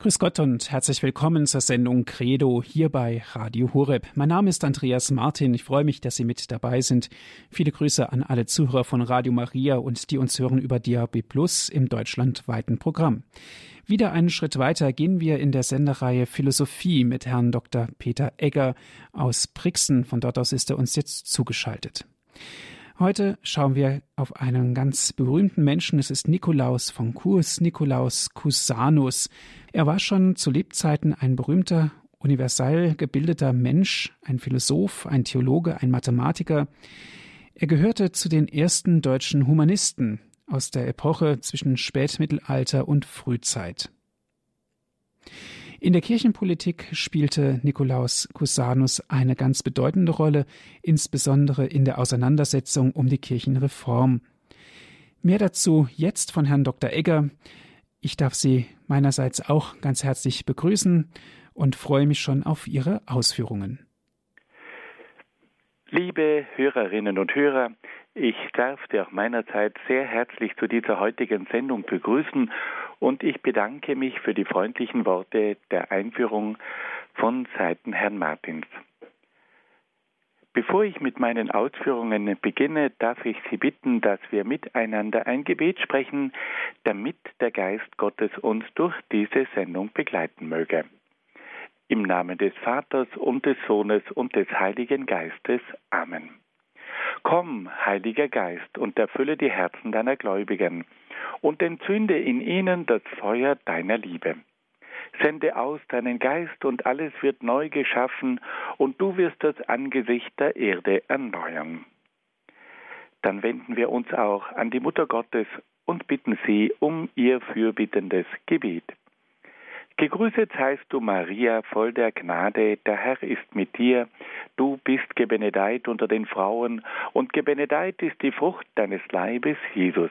Grüß Gott und herzlich willkommen zur Sendung Credo hier bei Radio Horeb. Mein Name ist Andreas Martin. Ich freue mich, dass Sie mit dabei sind. Viele Grüße an alle Zuhörer von Radio Maria und die uns hören über DAB Plus im deutschlandweiten Programm. Wieder einen Schritt weiter gehen wir in der Sendereihe Philosophie mit Herrn Dr. Peter Egger aus Brixen. Von dort aus ist er uns jetzt zugeschaltet. Heute schauen wir auf einen ganz berühmten Menschen. Es ist Nikolaus von Kurs, Nikolaus Cusanus. Er war schon zu Lebzeiten ein berühmter, universal gebildeter Mensch, ein Philosoph, ein Theologe, ein Mathematiker. Er gehörte zu den ersten deutschen Humanisten aus der Epoche zwischen Spätmittelalter und Frühzeit. In der Kirchenpolitik spielte Nikolaus Cusanus eine ganz bedeutende Rolle, insbesondere in der Auseinandersetzung um die Kirchenreform. Mehr dazu jetzt von Herrn Dr. Egger. Ich darf Sie meinerseits auch ganz herzlich begrüßen und freue mich schon auf Ihre Ausführungen. Liebe Hörerinnen und Hörer, ich darf Sie auch meinerzeit sehr herzlich zu dieser heutigen Sendung begrüßen und ich bedanke mich für die freundlichen Worte der Einführung von Seiten Herrn Martins. Bevor ich mit meinen Ausführungen beginne, darf ich Sie bitten, dass wir miteinander ein Gebet sprechen, damit der Geist Gottes uns durch diese Sendung begleiten möge. Im Namen des Vaters und des Sohnes und des Heiligen Geistes. Amen. Komm, Heiliger Geist, und erfülle die Herzen deiner Gläubigen und entzünde in ihnen das Feuer deiner Liebe. Sende aus deinen Geist und alles wird neu geschaffen und du wirst das Angesicht der Erde erneuern. Dann wenden wir uns auch an die Mutter Gottes und bitten sie um ihr fürbittendes Gebet. Gegrüßet seist du, Maria, voll der Gnade, der Herr ist mit dir. Du bist gebenedeit unter den Frauen, und gebenedeit ist die Frucht deines Leibes, Jesus.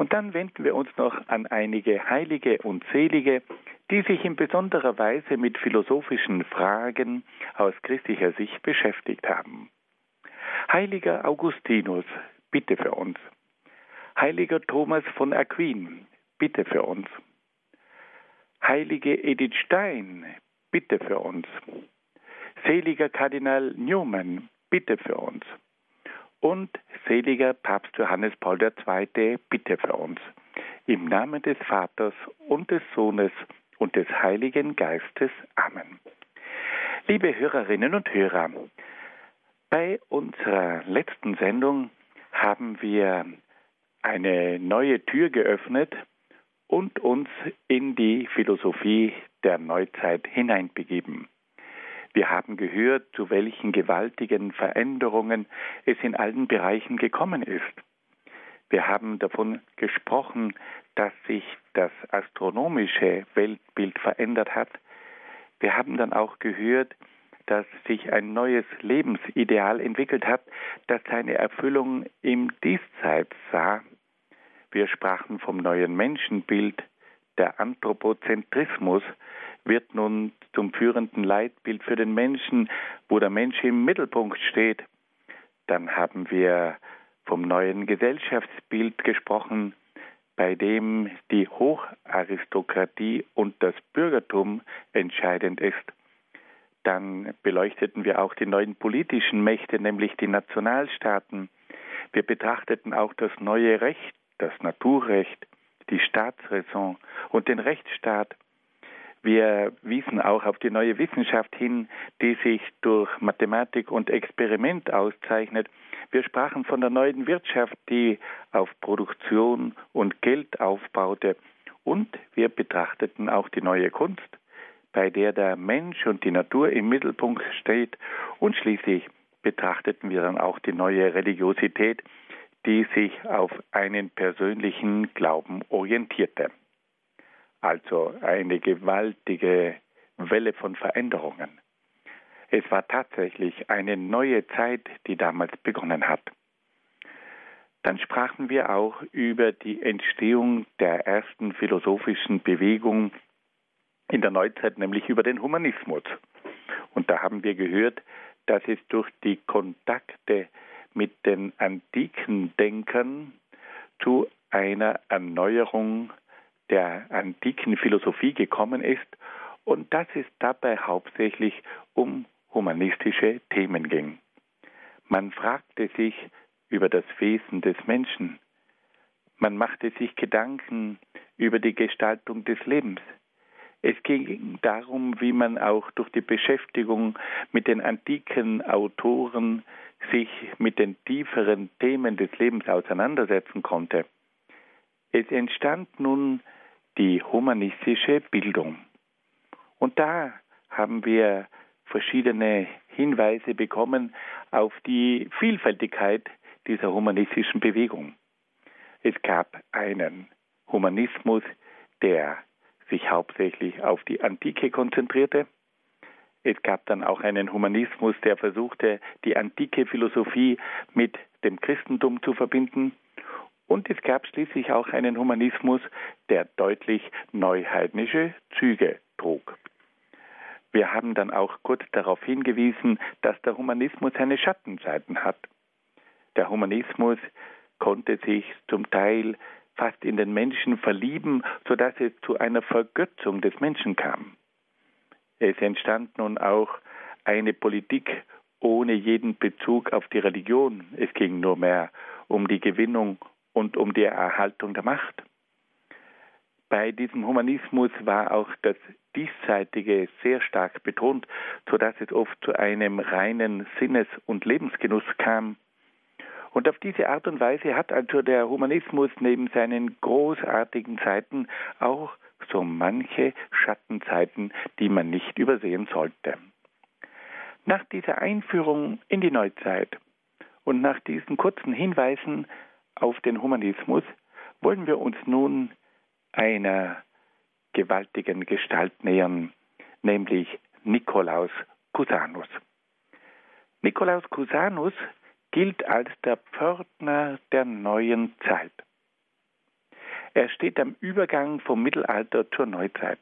Und dann wenden wir uns noch an einige Heilige und Selige, die sich in besonderer Weise mit philosophischen Fragen aus christlicher Sicht beschäftigt haben. Heiliger Augustinus, bitte für uns. Heiliger Thomas von Aquin, bitte für uns. Heilige Edith Stein, bitte für uns. Seliger Kardinal Newman, bitte für uns. Und seliger Papst Johannes Paul II, bitte für uns. Im Namen des Vaters und des Sohnes und des Heiligen Geistes. Amen. Liebe Hörerinnen und Hörer, bei unserer letzten Sendung haben wir eine neue Tür geöffnet und uns in die Philosophie der Neuzeit hineinbegeben. Wir haben gehört, zu welchen gewaltigen Veränderungen es in allen Bereichen gekommen ist. Wir haben davon gesprochen, dass sich das astronomische Weltbild verändert hat. Wir haben dann auch gehört, dass sich ein neues Lebensideal entwickelt hat, das seine Erfüllung im Diesseits sah wir sprachen vom neuen Menschenbild. Der Anthropozentrismus wird nun zum führenden Leitbild für den Menschen, wo der Mensch im Mittelpunkt steht. Dann haben wir vom neuen Gesellschaftsbild gesprochen, bei dem die Hocharistokratie und das Bürgertum entscheidend ist. Dann beleuchteten wir auch die neuen politischen Mächte, nämlich die Nationalstaaten. Wir betrachteten auch das neue Recht das Naturrecht, die Staatsräson und den Rechtsstaat. Wir wiesen auch auf die neue Wissenschaft hin, die sich durch Mathematik und Experiment auszeichnet. Wir sprachen von der neuen Wirtschaft, die auf Produktion und Geld aufbaute. Und wir betrachteten auch die neue Kunst, bei der der Mensch und die Natur im Mittelpunkt steht. Und schließlich betrachteten wir dann auch die neue Religiosität, die sich auf einen persönlichen Glauben orientierte. Also eine gewaltige Welle von Veränderungen. Es war tatsächlich eine neue Zeit, die damals begonnen hat. Dann sprachen wir auch über die Entstehung der ersten philosophischen Bewegung in der Neuzeit, nämlich über den Humanismus. Und da haben wir gehört, dass es durch die Kontakte mit den antiken Denkern zu einer Erneuerung der antiken Philosophie gekommen ist und dass es dabei hauptsächlich um humanistische Themen ging. Man fragte sich über das Wesen des Menschen. Man machte sich Gedanken über die Gestaltung des Lebens. Es ging darum, wie man auch durch die Beschäftigung mit den antiken Autoren sich mit den tieferen Themen des Lebens auseinandersetzen konnte. Es entstand nun die humanistische Bildung. Und da haben wir verschiedene Hinweise bekommen auf die Vielfältigkeit dieser humanistischen Bewegung. Es gab einen Humanismus, der sich hauptsächlich auf die Antike konzentrierte. Es gab dann auch einen Humanismus, der versuchte, die antike Philosophie mit dem Christentum zu verbinden. Und es gab schließlich auch einen Humanismus, der deutlich neuheidnische Züge trug. Wir haben dann auch kurz darauf hingewiesen, dass der Humanismus seine Schattenseiten hat. Der Humanismus konnte sich zum Teil fast in den Menschen verlieben, sodass es zu einer Vergötzung des Menschen kam. Es entstand nun auch eine Politik ohne jeden Bezug auf die Religion. Es ging nur mehr um die Gewinnung und um die Erhaltung der Macht. Bei diesem Humanismus war auch das Diesseitige sehr stark betont, sodass es oft zu einem reinen Sinnes- und Lebensgenuss kam. Und auf diese Art und Weise hat also der Humanismus neben seinen großartigen Zeiten auch so manche Schattenzeiten, die man nicht übersehen sollte. Nach dieser Einführung in die Neuzeit und nach diesen kurzen Hinweisen auf den Humanismus wollen wir uns nun einer gewaltigen Gestalt nähern, nämlich Nikolaus Cusanus. Nikolaus Cusanus gilt als der Pförtner der neuen Zeit. Er steht am Übergang vom Mittelalter zur Neuzeit.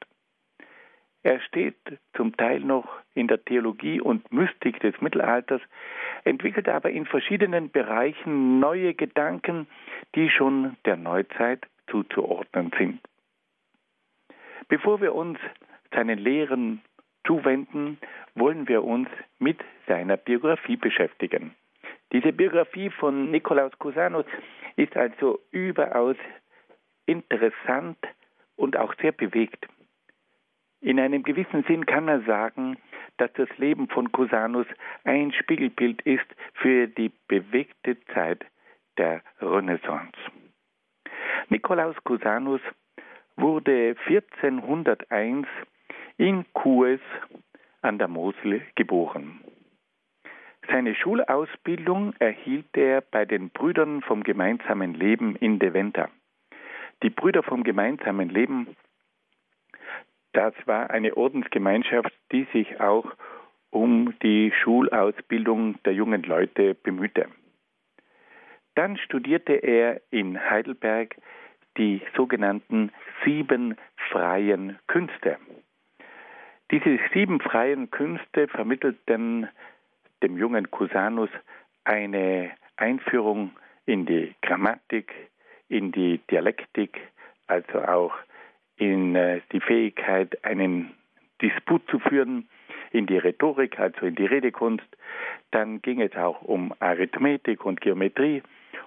Er steht zum Teil noch in der Theologie und Mystik des Mittelalters, entwickelt aber in verschiedenen Bereichen neue Gedanken, die schon der Neuzeit zuzuordnen sind. Bevor wir uns seinen Lehren zuwenden, wollen wir uns mit seiner Biografie beschäftigen. Diese Biografie von Nikolaus Cusanus ist also überaus interessant und auch sehr bewegt. In einem gewissen Sinn kann man sagen, dass das Leben von Cusanus ein Spiegelbild ist für die bewegte Zeit der Renaissance. Nikolaus Cusanus wurde 1401 in Kues an der Mosel geboren. Seine Schulausbildung erhielt er bei den Brüdern vom gemeinsamen Leben in Deventer. Die Brüder vom gemeinsamen Leben, das war eine Ordensgemeinschaft, die sich auch um die Schulausbildung der jungen Leute bemühte. Dann studierte er in Heidelberg die sogenannten sieben freien Künste. Diese sieben freien Künste vermittelten dem jungen Cusanus eine Einführung in die Grammatik, in die Dialektik, also auch in äh, die Fähigkeit, einen Disput zu führen, in die Rhetorik, also in die Redekunst. Dann ging es auch um Arithmetik und Geometrie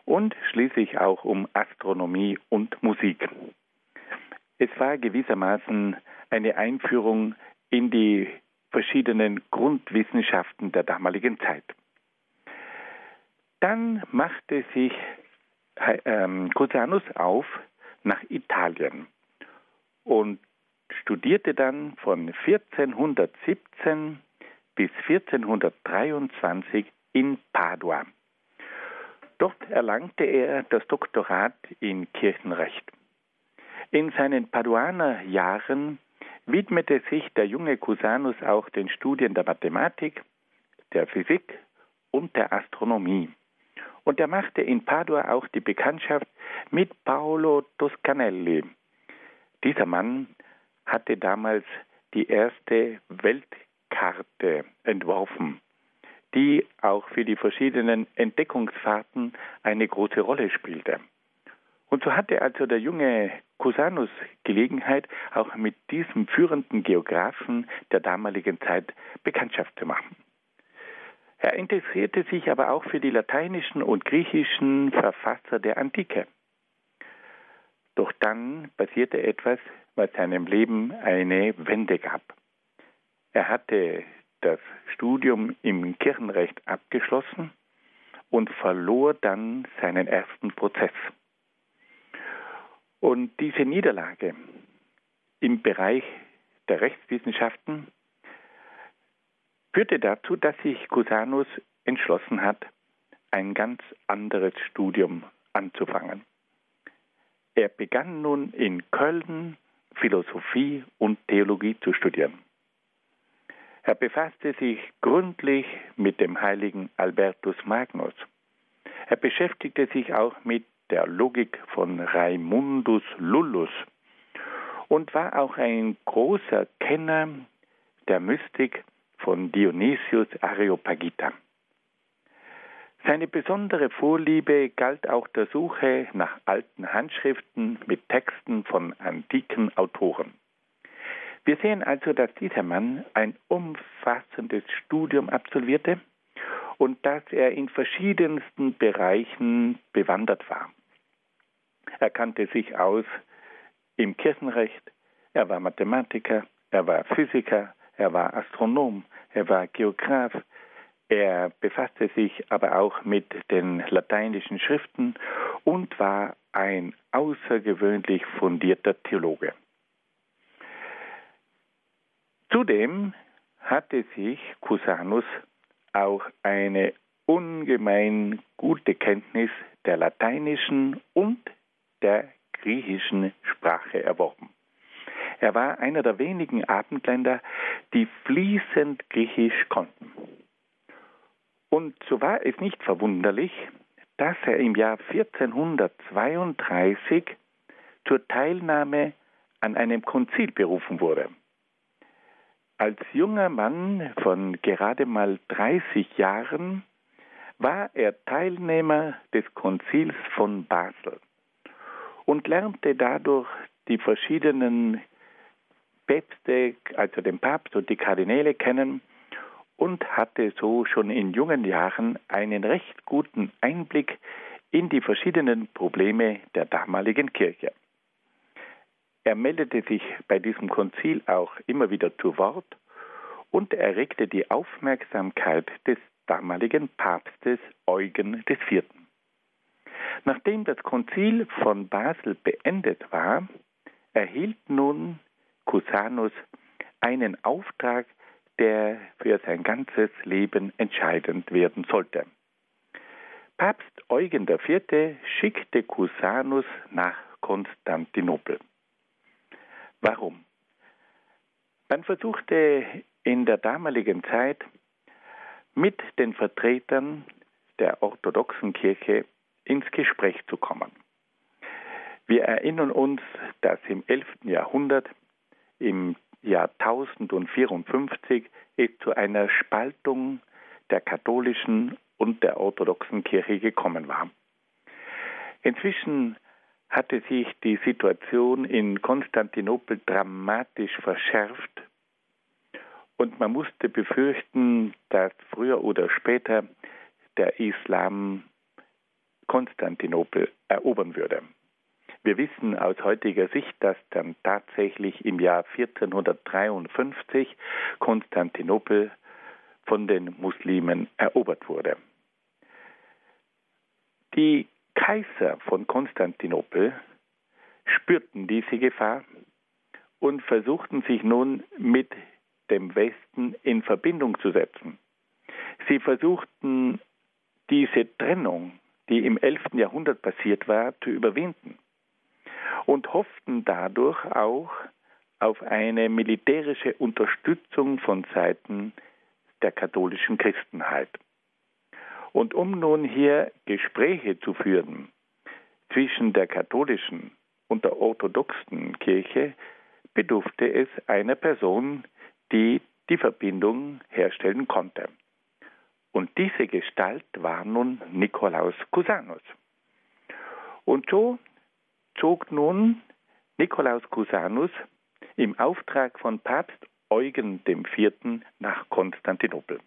und schließlich auch um Astronomie und Musik. Es war gewissermaßen eine Einführung in die verschiedenen Grundwissenschaften der damaligen Zeit. Dann machte sich ähm, Cusanus auf nach Italien und studierte dann von 1417 bis 1423 in Padua. Dort erlangte er das Doktorat in Kirchenrecht. In seinen Paduaner Jahren widmete sich der junge Cusanus auch den Studien der Mathematik, der Physik und der Astronomie. Und er machte in Padua auch die Bekanntschaft mit Paolo Toscanelli. Dieser Mann hatte damals die erste Weltkarte entworfen, die auch für die verschiedenen Entdeckungsfahrten eine große Rolle spielte. Und so hatte also der junge Cusanus Gelegenheit, auch mit diesem führenden Geographen der damaligen Zeit Bekanntschaft zu machen. Er interessierte sich aber auch für die lateinischen und griechischen Verfasser der Antike. Doch dann passierte etwas, was seinem Leben eine Wende gab. Er hatte das Studium im Kirchenrecht abgeschlossen und verlor dann seinen ersten Prozess. Und diese Niederlage im Bereich der Rechtswissenschaften führte dazu, dass sich Cusanus entschlossen hat, ein ganz anderes Studium anzufangen. Er begann nun in Köln Philosophie und Theologie zu studieren. Er befasste sich gründlich mit dem heiligen Albertus Magnus. Er beschäftigte sich auch mit der Logik von Raimundus Lullus und war auch ein großer Kenner der Mystik von Dionysius Areopagita. Seine besondere Vorliebe galt auch der Suche nach alten Handschriften mit Texten von antiken Autoren. Wir sehen also, dass dieser Mann ein umfassendes Studium absolvierte und dass er in verschiedensten Bereichen bewandert war. Er kannte sich aus im Kirchenrecht, er war Mathematiker, er war Physiker, er war Astronom, er war Geograf, er befasste sich aber auch mit den lateinischen Schriften und war ein außergewöhnlich fundierter Theologe. Zudem hatte sich Cusanus auch eine ungemein gute Kenntnis der lateinischen und der griechischen Sprache erworben. Er war einer der wenigen Abendländer, die fließend Griechisch konnten. Und so war es nicht verwunderlich, dass er im Jahr 1432 zur Teilnahme an einem Konzil berufen wurde. Als junger Mann von gerade mal 30 Jahren war er Teilnehmer des Konzils von Basel und lernte dadurch die verschiedenen Päpste, also den Papst und die Kardinäle kennen und hatte so schon in jungen Jahren einen recht guten Einblick in die verschiedenen Probleme der damaligen Kirche. Er meldete sich bei diesem Konzil auch immer wieder zu Wort und erregte die Aufmerksamkeit des damaligen Papstes Eugen IV. Nachdem das Konzil von Basel beendet war, erhielt nun Cusanus einen Auftrag, der für sein ganzes Leben entscheidend werden sollte. Papst Eugen IV. schickte Cusanus nach Konstantinopel. Warum? Man versuchte in der damaligen Zeit mit den Vertretern der orthodoxen Kirche ins Gespräch zu kommen. Wir erinnern uns, dass im 11. Jahrhundert im Jahr 1054 es zu einer Spaltung der katholischen und der orthodoxen Kirche gekommen war. Inzwischen hatte sich die Situation in Konstantinopel dramatisch verschärft und man musste befürchten, dass früher oder später der Islam Konstantinopel erobern würde. Wir wissen aus heutiger Sicht, dass dann tatsächlich im Jahr 1453 Konstantinopel von den Muslimen erobert wurde. Die Kaiser von Konstantinopel spürten diese Gefahr und versuchten sich nun mit dem Westen in Verbindung zu setzen. Sie versuchten diese Trennung, die im 11. Jahrhundert passiert war, zu überwinden und hofften dadurch auch auf eine militärische Unterstützung von Seiten der katholischen Christenheit. Und um nun hier Gespräche zu führen zwischen der katholischen und der orthodoxen Kirche, bedurfte es einer Person, die die Verbindung herstellen konnte. Und diese Gestalt war nun Nikolaus Cusanus. Und so zog nun Nikolaus Cusanus im Auftrag von Papst Eugen IV. nach Konstantinopel.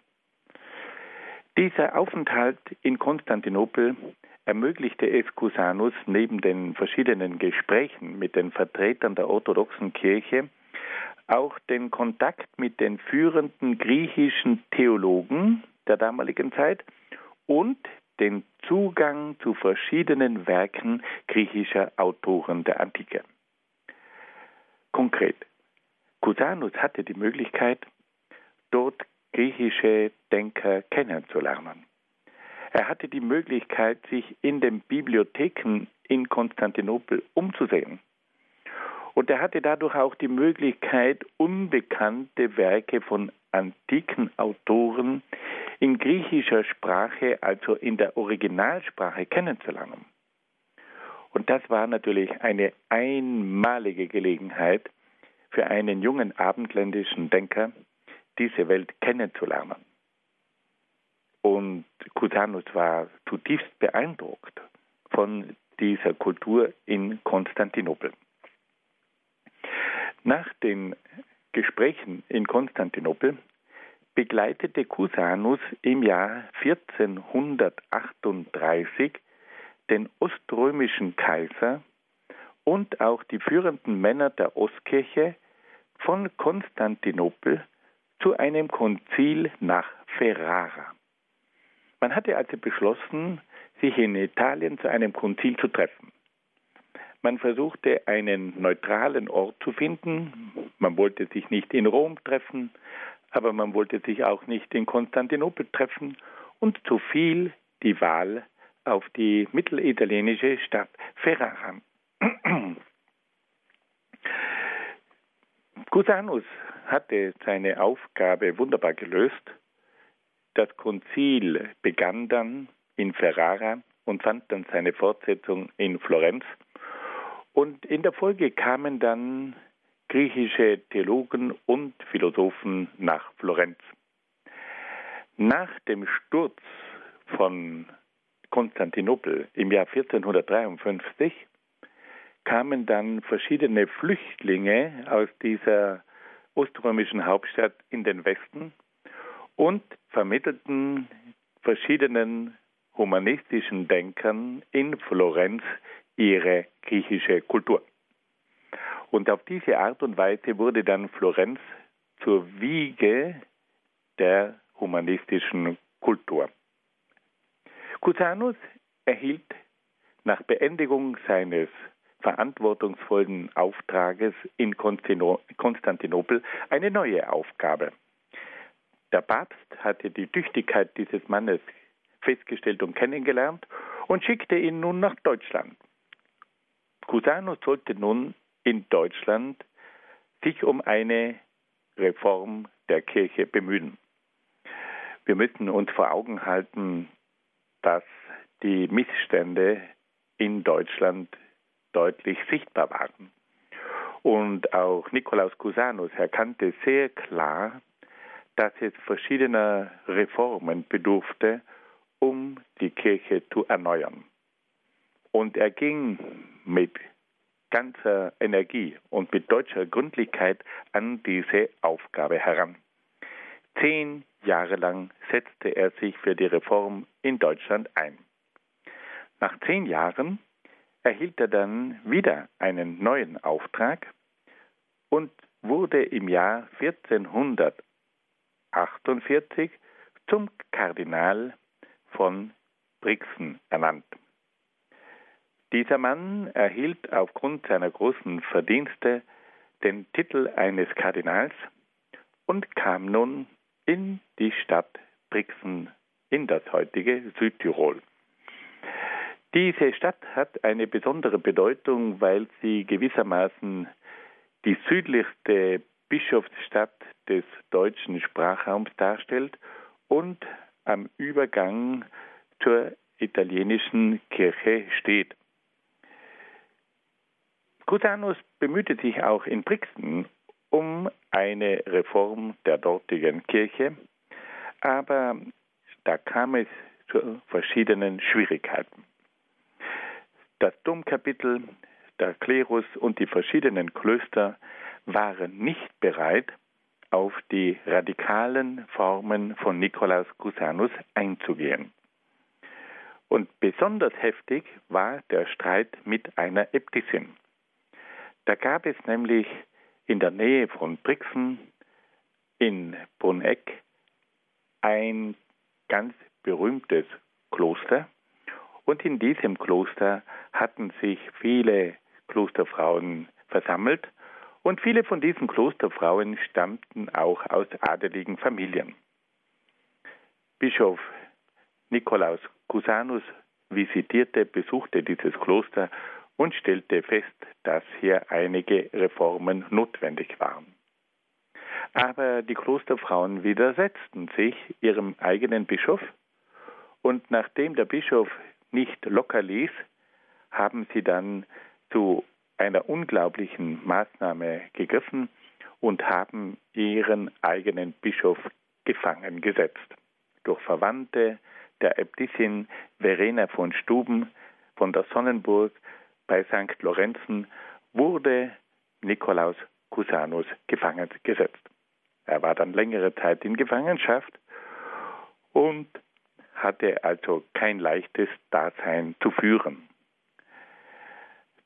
Dieser Aufenthalt in Konstantinopel ermöglichte es Cusanus neben den verschiedenen Gesprächen mit den Vertretern der orthodoxen Kirche auch den Kontakt mit den führenden griechischen Theologen der damaligen Zeit und den Zugang zu verschiedenen Werken griechischer Autoren der Antike. Konkret, Cusanus hatte die Möglichkeit, dort griechische Denker kennenzulernen. Er hatte die Möglichkeit, sich in den Bibliotheken in Konstantinopel umzusehen. Und er hatte dadurch auch die Möglichkeit, unbekannte Werke von antiken Autoren in griechischer Sprache, also in der Originalsprache, kennenzulernen. Und das war natürlich eine einmalige Gelegenheit für einen jungen abendländischen Denker, diese Welt kennenzulernen. Und Cusanus war zutiefst beeindruckt von dieser Kultur in Konstantinopel. Nach den Gesprächen in Konstantinopel begleitete Cusanus im Jahr 1438 den oströmischen Kaiser und auch die führenden Männer der Ostkirche von Konstantinopel zu einem Konzil nach Ferrara. Man hatte also beschlossen, sich in Italien zu einem Konzil zu treffen. Man versuchte einen neutralen Ort zu finden. Man wollte sich nicht in Rom treffen, aber man wollte sich auch nicht in Konstantinopel treffen und so fiel die Wahl auf die mittelitalienische Stadt Ferrara. Cusanus hatte seine Aufgabe wunderbar gelöst. Das Konzil begann dann in Ferrara und fand dann seine Fortsetzung in Florenz. Und in der Folge kamen dann griechische Theologen und Philosophen nach Florenz. Nach dem Sturz von Konstantinopel im Jahr 1453 kamen dann verschiedene Flüchtlinge aus dieser oströmischen Hauptstadt in den Westen und vermittelten verschiedenen humanistischen Denkern in Florenz ihre griechische Kultur. Und auf diese Art und Weise wurde dann Florenz zur Wiege der humanistischen Kultur. Cusanus erhielt nach Beendigung seines verantwortungsvollen Auftrages in Konstantinopel eine neue Aufgabe. Der Papst hatte die Tüchtigkeit dieses Mannes festgestellt und kennengelernt und schickte ihn nun nach Deutschland. Cusanus sollte nun in Deutschland sich um eine Reform der Kirche bemühen. Wir müssen uns vor Augen halten, dass die Missstände in Deutschland deutlich sichtbar waren. Und auch Nikolaus Cusanus erkannte sehr klar, dass es verschiedener Reformen bedurfte, um die Kirche zu erneuern. Und er ging mit ganzer Energie und mit deutscher Gründlichkeit an diese Aufgabe heran. Zehn Jahre lang setzte er sich für die Reform in Deutschland ein. Nach zehn Jahren erhielt er dann wieder einen neuen Auftrag und wurde im Jahr 1448 zum Kardinal von Brixen ernannt. Dieser Mann erhielt aufgrund seiner großen Verdienste den Titel eines Kardinals und kam nun in die Stadt Brixen in das heutige Südtirol. Diese Stadt hat eine besondere Bedeutung, weil sie gewissermaßen die südlichste Bischofsstadt des deutschen Sprachraums darstellt und am Übergang zur italienischen Kirche steht. Cusanus bemühte sich auch in Brixen um eine Reform der dortigen Kirche, aber da kam es zu verschiedenen Schwierigkeiten. Das Domkapitel, der Klerus und die verschiedenen Klöster waren nicht bereit, auf die radikalen Formen von Nikolaus Cusanus einzugehen. Und besonders heftig war der Streit mit einer Äbtissin. Da gab es nämlich in der Nähe von Brixen in Brunneck ein ganz berühmtes Kloster. Und in diesem Kloster hatten sich viele Klosterfrauen versammelt. Und viele von diesen Klosterfrauen stammten auch aus adeligen Familien. Bischof Nikolaus Cusanus visitierte, besuchte dieses Kloster und stellte fest, dass hier einige Reformen notwendig waren. Aber die Klosterfrauen widersetzten sich ihrem eigenen Bischof und nachdem der Bischof nicht locker ließ, haben sie dann zu einer unglaublichen Maßnahme gegriffen und haben ihren eigenen Bischof gefangen gesetzt. Durch Verwandte der Äbtissin Verena von Stuben von der Sonnenburg bei St. Lorenzen wurde Nikolaus Cusanus gefangen gesetzt. Er war dann längere Zeit in Gefangenschaft und hatte also kein leichtes Dasein zu führen.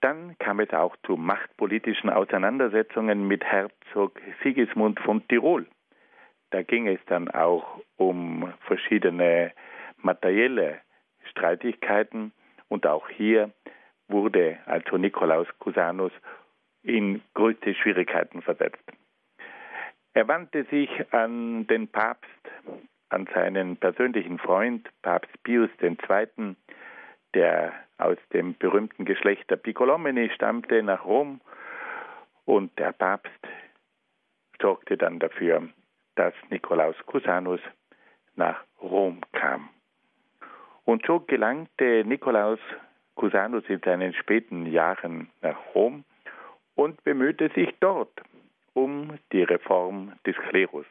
Dann kam es auch zu machtpolitischen Auseinandersetzungen mit Herzog Sigismund von Tirol. Da ging es dann auch um verschiedene materielle Streitigkeiten und auch hier wurde also Nikolaus Cusanus in größte Schwierigkeiten versetzt. Er wandte sich an den Papst, an seinen persönlichen Freund, Papst Pius II., der aus dem berühmten Geschlecht der Piccolomini stammte, nach Rom. Und der Papst sorgte dann dafür, dass Nikolaus Cusanus nach Rom kam. Und so gelangte Nikolaus Cusanus in seinen späten Jahren nach Rom und bemühte sich dort um die Reform des Klerus.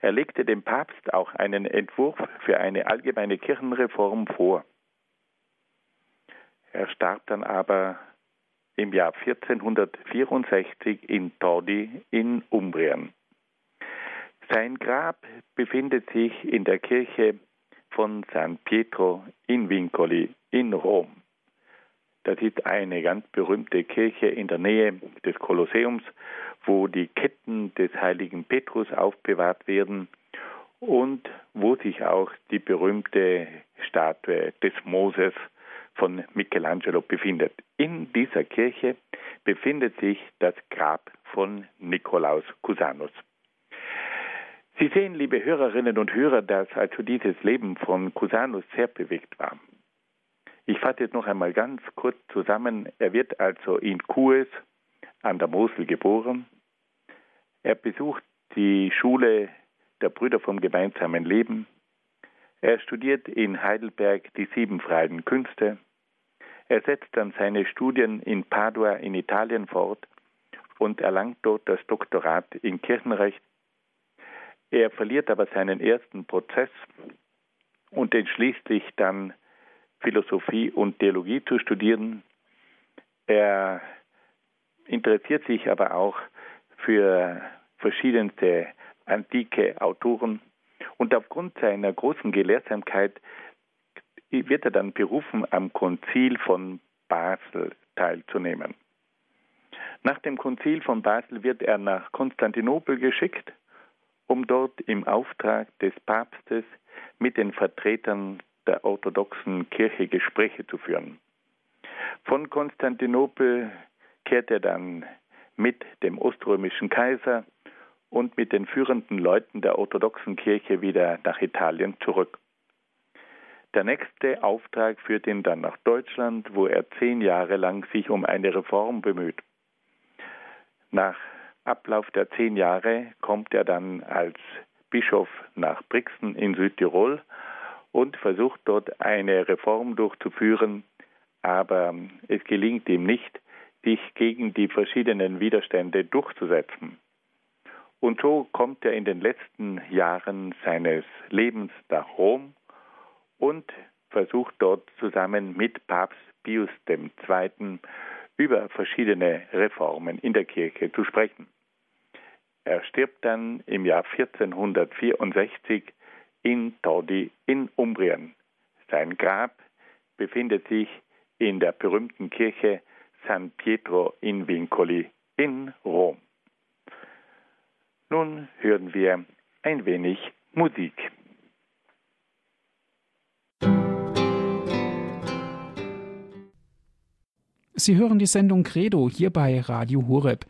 Er legte dem Papst auch einen Entwurf für eine allgemeine Kirchenreform vor. Er starb dann aber im Jahr 1464 in Todi in Umbrien. Sein Grab befindet sich in der Kirche von San Pietro in Vincoli in Rom. Das ist eine ganz berühmte Kirche in der Nähe des Kolosseums, wo die Ketten des heiligen Petrus aufbewahrt werden und wo sich auch die berühmte Statue des Moses von Michelangelo befindet. In dieser Kirche befindet sich das Grab von Nikolaus Cusanus. Sie sehen, liebe Hörerinnen und Hörer, dass also dieses Leben von Cusanus sehr bewegt war. Ich fasse jetzt noch einmal ganz kurz zusammen. Er wird also in Kues an der Mosel geboren. Er besucht die Schule der Brüder vom gemeinsamen Leben. Er studiert in Heidelberg die sieben freien Künste. Er setzt dann seine Studien in Padua in Italien fort und erlangt dort das Doktorat in Kirchenrecht er verliert aber seinen ersten Prozess und entschließt sich dann, Philosophie und Theologie zu studieren. Er interessiert sich aber auch für verschiedenste antike Autoren und aufgrund seiner großen Gelehrsamkeit wird er dann berufen, am Konzil von Basel teilzunehmen. Nach dem Konzil von Basel wird er nach Konstantinopel geschickt um dort im Auftrag des Papstes mit den Vertretern der orthodoxen Kirche Gespräche zu führen. Von Konstantinopel kehrt er dann mit dem oströmischen Kaiser und mit den führenden Leuten der orthodoxen Kirche wieder nach Italien zurück. Der nächste Auftrag führt ihn dann nach Deutschland, wo er zehn Jahre lang sich um eine Reform bemüht. Nach Ablauf der zehn Jahre kommt er dann als Bischof nach Brixen in Südtirol und versucht dort eine Reform durchzuführen, aber es gelingt ihm nicht, sich gegen die verschiedenen Widerstände durchzusetzen. Und so kommt er in den letzten Jahren seines Lebens nach Rom und versucht dort zusammen mit Papst Pius II. über verschiedene Reformen in der Kirche zu sprechen. Er stirbt dann im Jahr 1464 in Todi in Umbrien. Sein Grab befindet sich in der berühmten Kirche San Pietro in Vincoli in Rom. Nun hören wir ein wenig Musik. Sie hören die Sendung Credo hier bei Radio Horeb.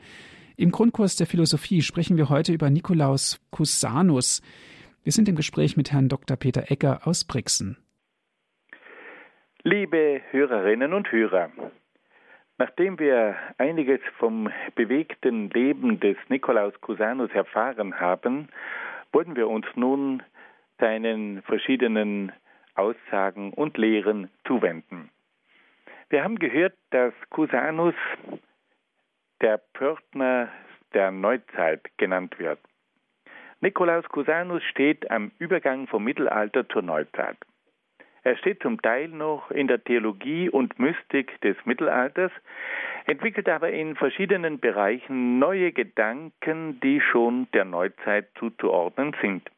Im Grundkurs der Philosophie sprechen wir heute über Nikolaus Cusanus. Wir sind im Gespräch mit Herrn Dr. Peter Egger aus Brixen. Liebe Hörerinnen und Hörer, nachdem wir einiges vom bewegten Leben des Nikolaus Cusanus erfahren haben, wollen wir uns nun seinen verschiedenen Aussagen und Lehren zuwenden. Wir haben gehört, dass Cusanus der Pörtner der Neuzeit genannt wird. Nikolaus Cusanus steht am Übergang vom Mittelalter zur Neuzeit. Er steht zum Teil noch in der Theologie und Mystik des Mittelalters, entwickelt aber in verschiedenen Bereichen neue Gedanken, die schon der Neuzeit zuzuordnen sind.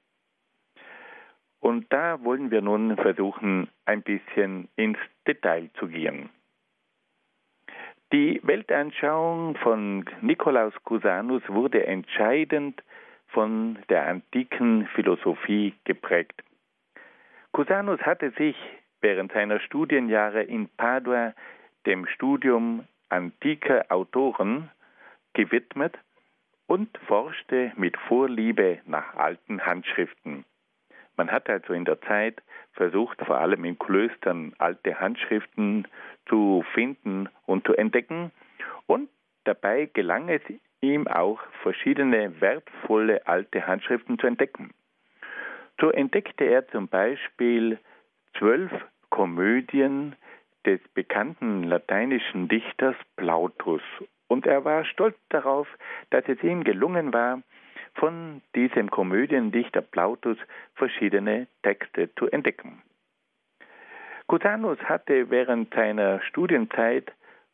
Und da wollen wir nun versuchen, ein bisschen ins Detail zu gehen. Die Weltanschauung von Nikolaus Cusanus wurde entscheidend von der antiken Philosophie geprägt. Cusanus hatte sich während seiner Studienjahre in Padua dem Studium antiker Autoren gewidmet und forschte mit Vorliebe nach alten Handschriften. Man hat also in der Zeit versucht, vor allem in Klöstern alte Handschriften zu finden und zu entdecken. Und dabei gelang es ihm auch, verschiedene wertvolle alte Handschriften zu entdecken. So entdeckte er zum Beispiel zwölf Komödien des bekannten lateinischen Dichters Plautus. Und er war stolz darauf, dass es ihm gelungen war, von diesem Komödiendichter Plautus verschiedene Texte zu entdecken. Cusanus hatte während seiner Studienzeit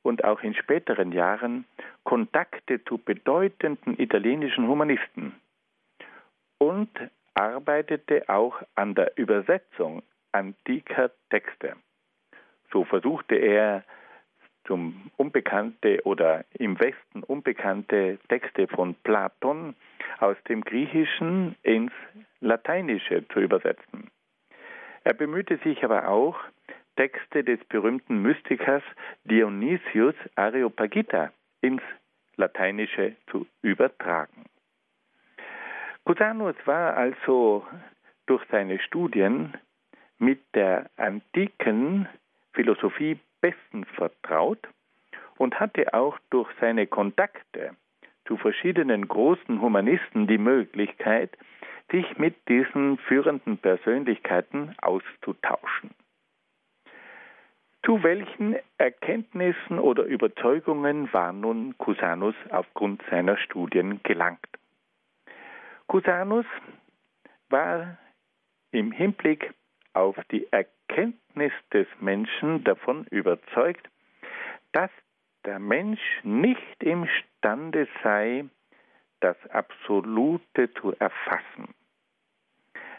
und auch in späteren Jahren Kontakte zu bedeutenden italienischen Humanisten und arbeitete auch an der Übersetzung antiker Texte. So versuchte er zum unbekannte oder im Westen unbekannte Texte von Platon aus dem Griechischen ins Lateinische zu übersetzen. Er bemühte sich aber auch, Texte des berühmten Mystikers Dionysius Areopagita ins Lateinische zu übertragen. Cusanus war also durch seine Studien mit der antiken Philosophie bestens vertraut und hatte auch durch seine Kontakte zu verschiedenen großen Humanisten die Möglichkeit, sich mit diesen führenden Persönlichkeiten auszutauschen. Zu welchen Erkenntnissen oder Überzeugungen war nun Cusanus aufgrund seiner Studien gelangt? Cusanus war im Hinblick auf die Erkenntnis des Menschen davon überzeugt, dass der Mensch nicht imstande sei, das Absolute zu erfassen.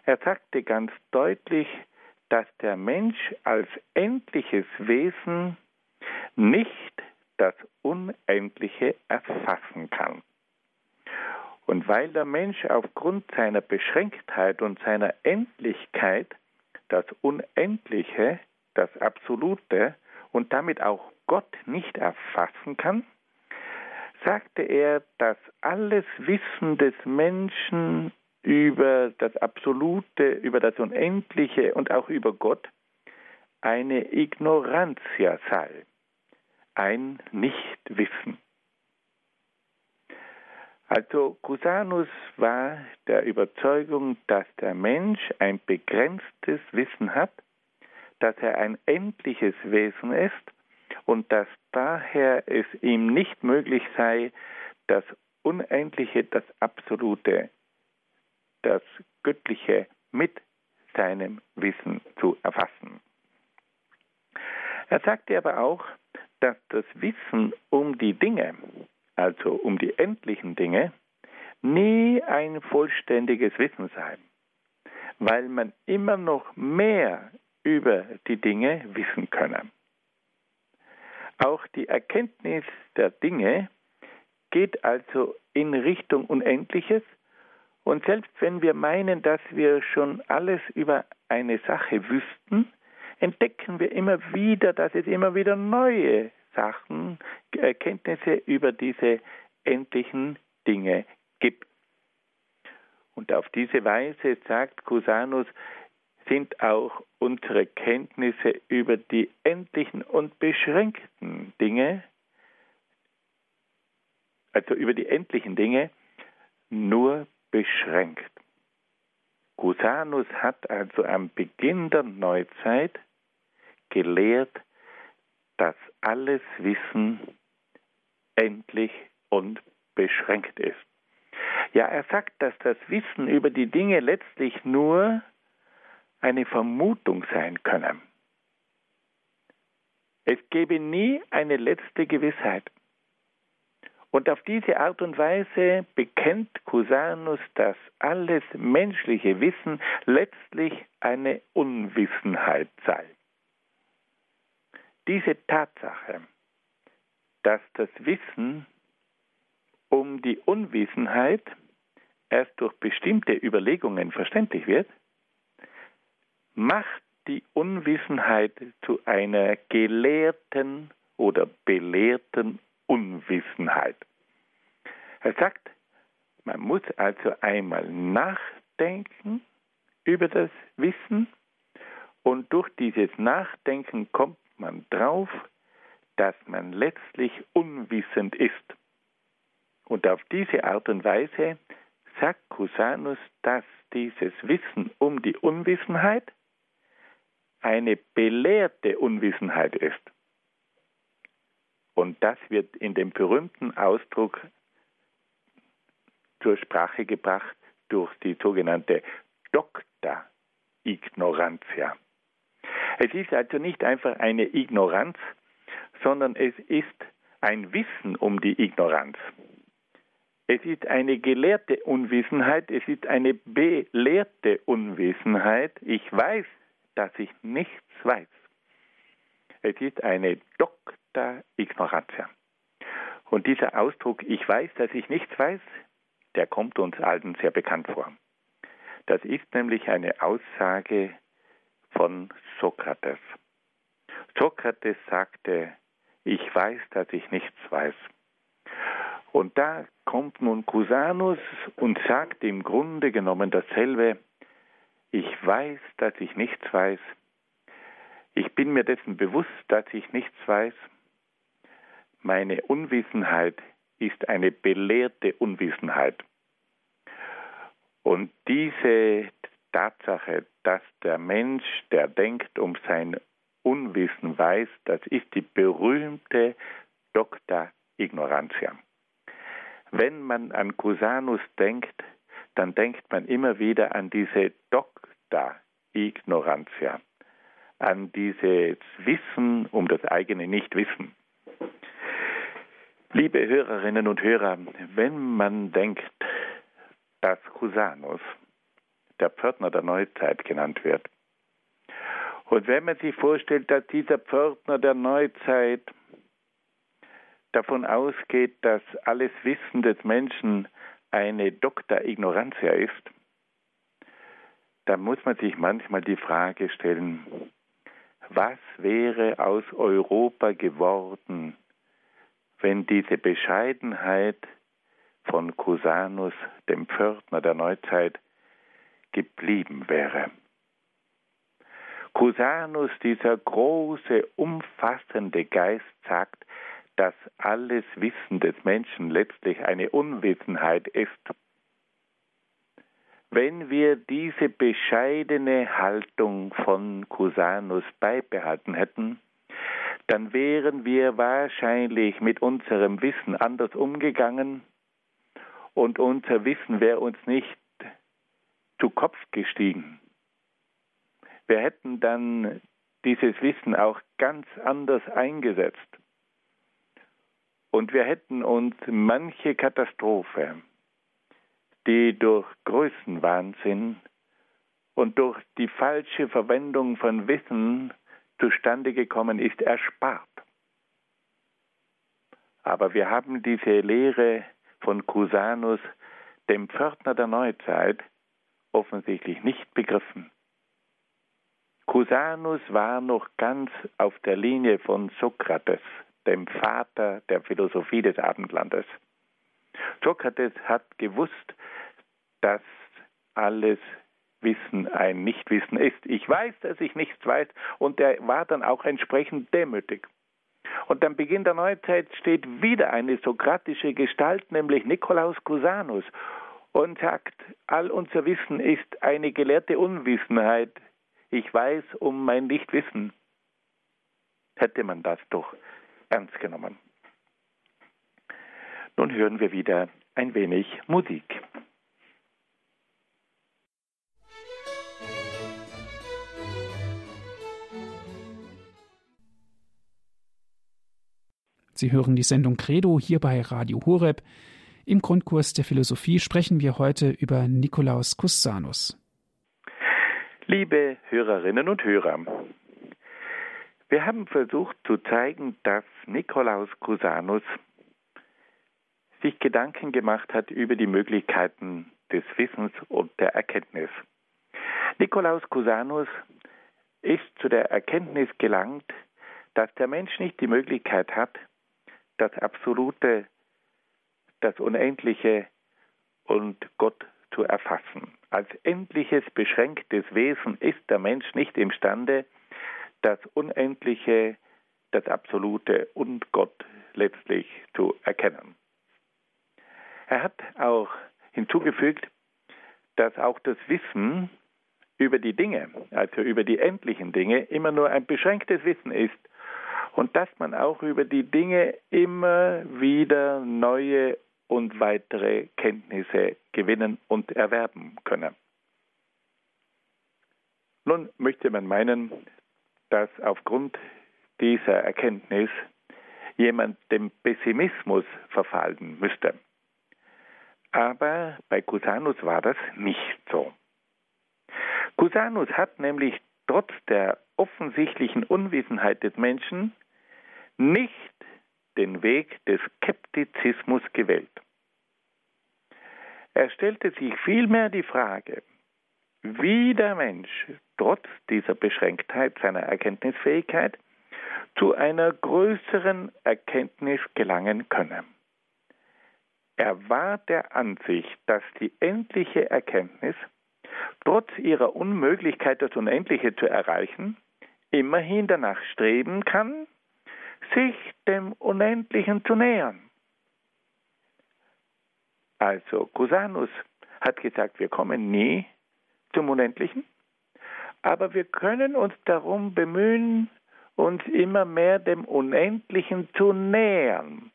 Er sagte ganz deutlich, dass der Mensch als endliches Wesen nicht das Unendliche erfassen kann. Und weil der Mensch aufgrund seiner Beschränktheit und seiner Endlichkeit das Unendliche, das Absolute und damit auch Gott nicht erfassen kann, sagte er, dass alles Wissen des Menschen über das Absolute, über das Unendliche und auch über Gott eine Ignorantia sei, ein Nichtwissen. Also Cusanus war der Überzeugung, dass der Mensch ein begrenztes Wissen hat, dass er ein endliches Wesen ist und dass daher es ihm nicht möglich sei, das Unendliche, das Absolute, das Göttliche mit seinem Wissen zu erfassen. Er sagte aber auch, dass das Wissen um die Dinge, also um die endlichen Dinge, nie ein vollständiges Wissen sei, weil man immer noch mehr über die Dinge wissen könne. Auch die Erkenntnis der Dinge geht also in Richtung Unendliches und selbst wenn wir meinen, dass wir schon alles über eine Sache wüssten, entdecken wir immer wieder, dass es immer wieder neue Sachen, Erkenntnisse über diese endlichen Dinge gibt. Und auf diese Weise, sagt Cusanus, sind auch unsere Kenntnisse über die endlichen und beschränkten Dinge, also über die endlichen Dinge, nur beschränkt. Cusanus hat also am Beginn der Neuzeit gelehrt, dass alles Wissen endlich und beschränkt ist. Ja, er sagt, dass das Wissen über die Dinge letztlich nur eine Vermutung sein könne. Es gebe nie eine letzte Gewissheit. Und auf diese Art und Weise bekennt Cusanus, dass alles menschliche Wissen letztlich eine Unwissenheit sei. Diese Tatsache, dass das Wissen um die Unwissenheit erst durch bestimmte Überlegungen verständlich wird, macht die Unwissenheit zu einer gelehrten oder belehrten Unwissenheit. Er sagt, man muss also einmal nachdenken über das Wissen und durch dieses Nachdenken kommt man drauf, dass man letztlich unwissend ist. Und auf diese Art und Weise sagt Cusanus, dass dieses Wissen um die Unwissenheit eine belehrte Unwissenheit ist. Und das wird in dem berühmten Ausdruck zur Sprache gebracht durch die sogenannte Dokta Ignorantia. Es ist also nicht einfach eine Ignoranz, sondern es ist ein Wissen um die Ignoranz. Es ist eine gelehrte Unwissenheit, es ist eine belehrte Unwissenheit. Ich weiß, dass ich nichts weiß. Es ist eine Dokta Ignorantia. Und dieser Ausdruck, ich weiß, dass ich nichts weiß, der kommt uns allen sehr bekannt vor. Das ist nämlich eine Aussage von Sokrates. Sokrates sagte, ich weiß, dass ich nichts weiß. Und da kommt nun Cusanus und sagt im Grunde genommen dasselbe, ich weiß, dass ich nichts weiß. Ich bin mir dessen bewusst, dass ich nichts weiß. Meine Unwissenheit ist eine belehrte Unwissenheit. Und diese Tatsache, dass der Mensch, der denkt, um sein Unwissen weiß, das ist die berühmte Dokta Ignorantia. Wenn man an Cusanus denkt, dann denkt man immer wieder an diese Dokta Ignorantia, an dieses Wissen um das eigene Nichtwissen. Liebe Hörerinnen und Hörer, wenn man denkt, dass Cusanus der Pförtner der Neuzeit genannt wird. Und wenn man sich vorstellt, dass dieser Pförtner der Neuzeit davon ausgeht, dass alles Wissen des Menschen eine Doktor Ignorantia ist, dann muss man sich manchmal die Frage stellen, was wäre aus Europa geworden, wenn diese Bescheidenheit von Cusanus, dem Pförtner der Neuzeit, geblieben wäre. Cusanus, dieser große, umfassende Geist, sagt, dass alles Wissen des Menschen letztlich eine Unwissenheit ist. Wenn wir diese bescheidene Haltung von Cusanus beibehalten hätten, dann wären wir wahrscheinlich mit unserem Wissen anders umgegangen und unser Wissen wäre uns nicht zu Kopf gestiegen. Wir hätten dann dieses Wissen auch ganz anders eingesetzt. Und wir hätten uns manche Katastrophe, die durch Größenwahnsinn und durch die falsche Verwendung von Wissen zustande gekommen ist, erspart. Aber wir haben diese Lehre von Cusanus, dem Pförtner der Neuzeit, offensichtlich nicht begriffen. Cusanus war noch ganz auf der Linie von Sokrates, dem Vater der Philosophie des Abendlandes. Sokrates hat gewusst, dass alles Wissen ein Nichtwissen ist. Ich weiß, dass ich nichts weiß und er war dann auch entsprechend demütig. Und am Beginn der Neuzeit steht wieder eine sokratische Gestalt, nämlich Nikolaus Cusanus, und sagt, all unser Wissen ist eine gelehrte Unwissenheit. Ich weiß um mein Nichtwissen. Hätte man das doch ernst genommen. Nun hören wir wieder ein wenig Musik. Sie hören die Sendung Credo hier bei Radio Horeb. Im Grundkurs der Philosophie sprechen wir heute über Nikolaus Cusanus. Liebe Hörerinnen und Hörer, wir haben versucht zu zeigen, dass Nikolaus Cusanus sich Gedanken gemacht hat über die Möglichkeiten des Wissens und der Erkenntnis. Nikolaus Cusanus ist zu der Erkenntnis gelangt, dass der Mensch nicht die Möglichkeit hat, das Absolute, das Unendliche und Gott zu erfassen. Als endliches, beschränktes Wesen ist der Mensch nicht imstande, das Unendliche, das Absolute und Gott letztlich zu erkennen. Er hat auch hinzugefügt, dass auch das Wissen über die Dinge, also über die endlichen Dinge, immer nur ein beschränktes Wissen ist und dass man auch über die Dinge immer wieder neue und weitere Kenntnisse gewinnen und erwerben könne. Nun möchte man meinen, dass aufgrund dieser Erkenntnis jemand dem Pessimismus verfallen müsste. Aber bei Cusanus war das nicht so. Cusanus hat nämlich trotz der offensichtlichen Unwissenheit des Menschen nicht den Weg des Skeptizismus gewählt. Er stellte sich vielmehr die Frage, wie der Mensch trotz dieser Beschränktheit seiner Erkenntnisfähigkeit zu einer größeren Erkenntnis gelangen könne. Er war der Ansicht, dass die endliche Erkenntnis trotz ihrer Unmöglichkeit, das Unendliche zu erreichen, immerhin danach streben kann, sich dem Unendlichen zu nähern. Also Cusanus hat gesagt, wir kommen nie zum Unendlichen, aber wir können uns darum bemühen, uns immer mehr dem Unendlichen zu nähern.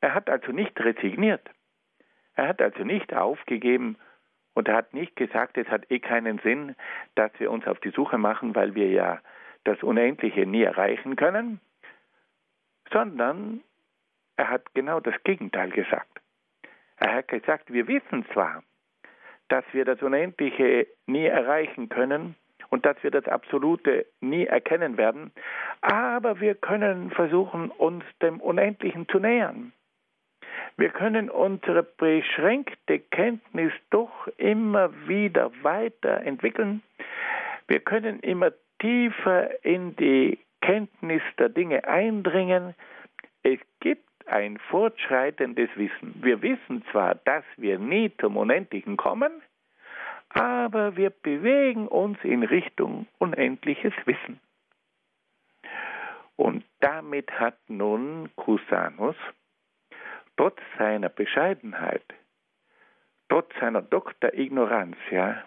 Er hat also nicht resigniert. Er hat also nicht aufgegeben und er hat nicht gesagt, es hat eh keinen Sinn, dass wir uns auf die Suche machen, weil wir ja das Unendliche nie erreichen können, sondern er hat genau das Gegenteil gesagt. Er hat gesagt, wir wissen zwar, dass wir das Unendliche nie erreichen können und dass wir das Absolute nie erkennen werden, aber wir können versuchen, uns dem Unendlichen zu nähern. Wir können unsere beschränkte Kenntnis doch immer wieder weiterentwickeln. Wir können immer tiefer in die Kenntnis der Dinge eindringen. Es gibt ein fortschreitendes Wissen. Wir wissen zwar, dass wir nie zum Unendlichen kommen, aber wir bewegen uns in Richtung unendliches Wissen. Und damit hat nun Cusanus trotz seiner Bescheidenheit, trotz seiner Doktorignorantia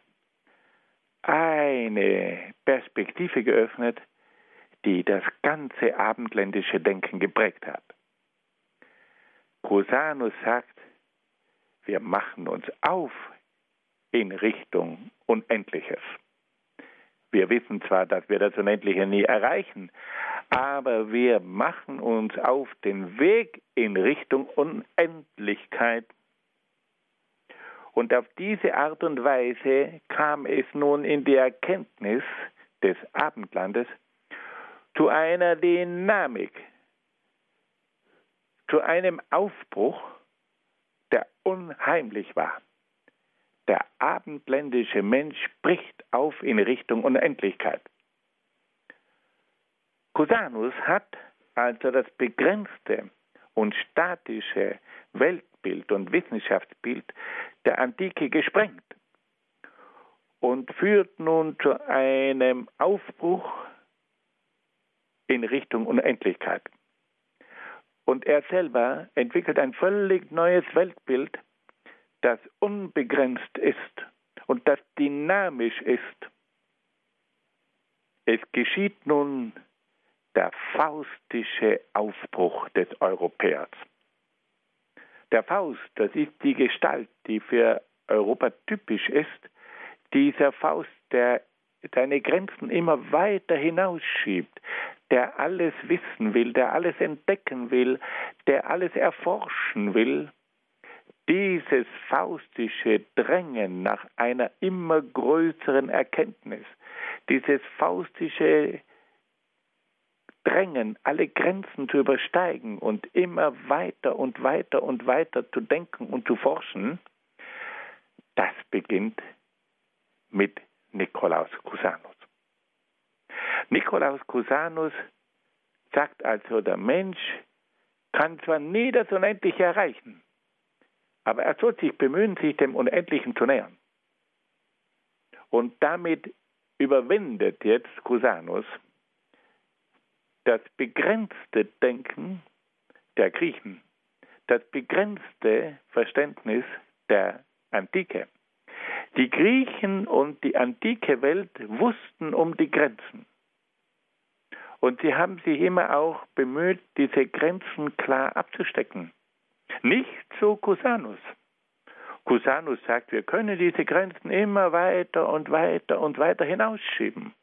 eine Perspektive geöffnet, die das ganze abendländische Denken geprägt hat. Cusanus sagt, wir machen uns auf in Richtung Unendliches. Wir wissen zwar, dass wir das Unendliche nie erreichen, aber wir machen uns auf den Weg in Richtung Unendlichkeit. Und auf diese Art und Weise kam es nun in die Erkenntnis des Abendlandes zu einer Dynamik, zu einem Aufbruch, der unheimlich war. Der abendländische Mensch bricht auf in Richtung Unendlichkeit. Cusanus hat also das begrenzte und statische Weltbild und Wissenschaftsbild der Antike gesprengt und führt nun zu einem Aufbruch in Richtung Unendlichkeit. Und er selber entwickelt ein völlig neues Weltbild, das unbegrenzt ist und das dynamisch ist. Es geschieht nun der faustische Aufbruch des Europäers. Der Faust, das ist die Gestalt, die für Europa typisch ist, dieser Faust, der seine Grenzen immer weiter hinausschiebt, der alles wissen will, der alles entdecken will, der alles erforschen will, dieses faustische Drängen nach einer immer größeren Erkenntnis, dieses faustische Drängen, alle Grenzen zu übersteigen und immer weiter und weiter und weiter zu denken und zu forschen, das beginnt mit Nikolaus Cusanus. Nikolaus Cusanus sagt also, der Mensch kann zwar nie das Unendliche erreichen, aber er soll sich bemühen, sich dem Unendlichen zu nähern. Und damit überwindet jetzt Cusanus das begrenzte Denken der Griechen, das begrenzte Verständnis der Antike. Die Griechen und die antike Welt wussten um die Grenzen. Und sie haben sich immer auch bemüht, diese Grenzen klar abzustecken. Nicht so Cusanus. Cusanus sagt, wir können diese Grenzen immer weiter und weiter und weiter hinausschieben.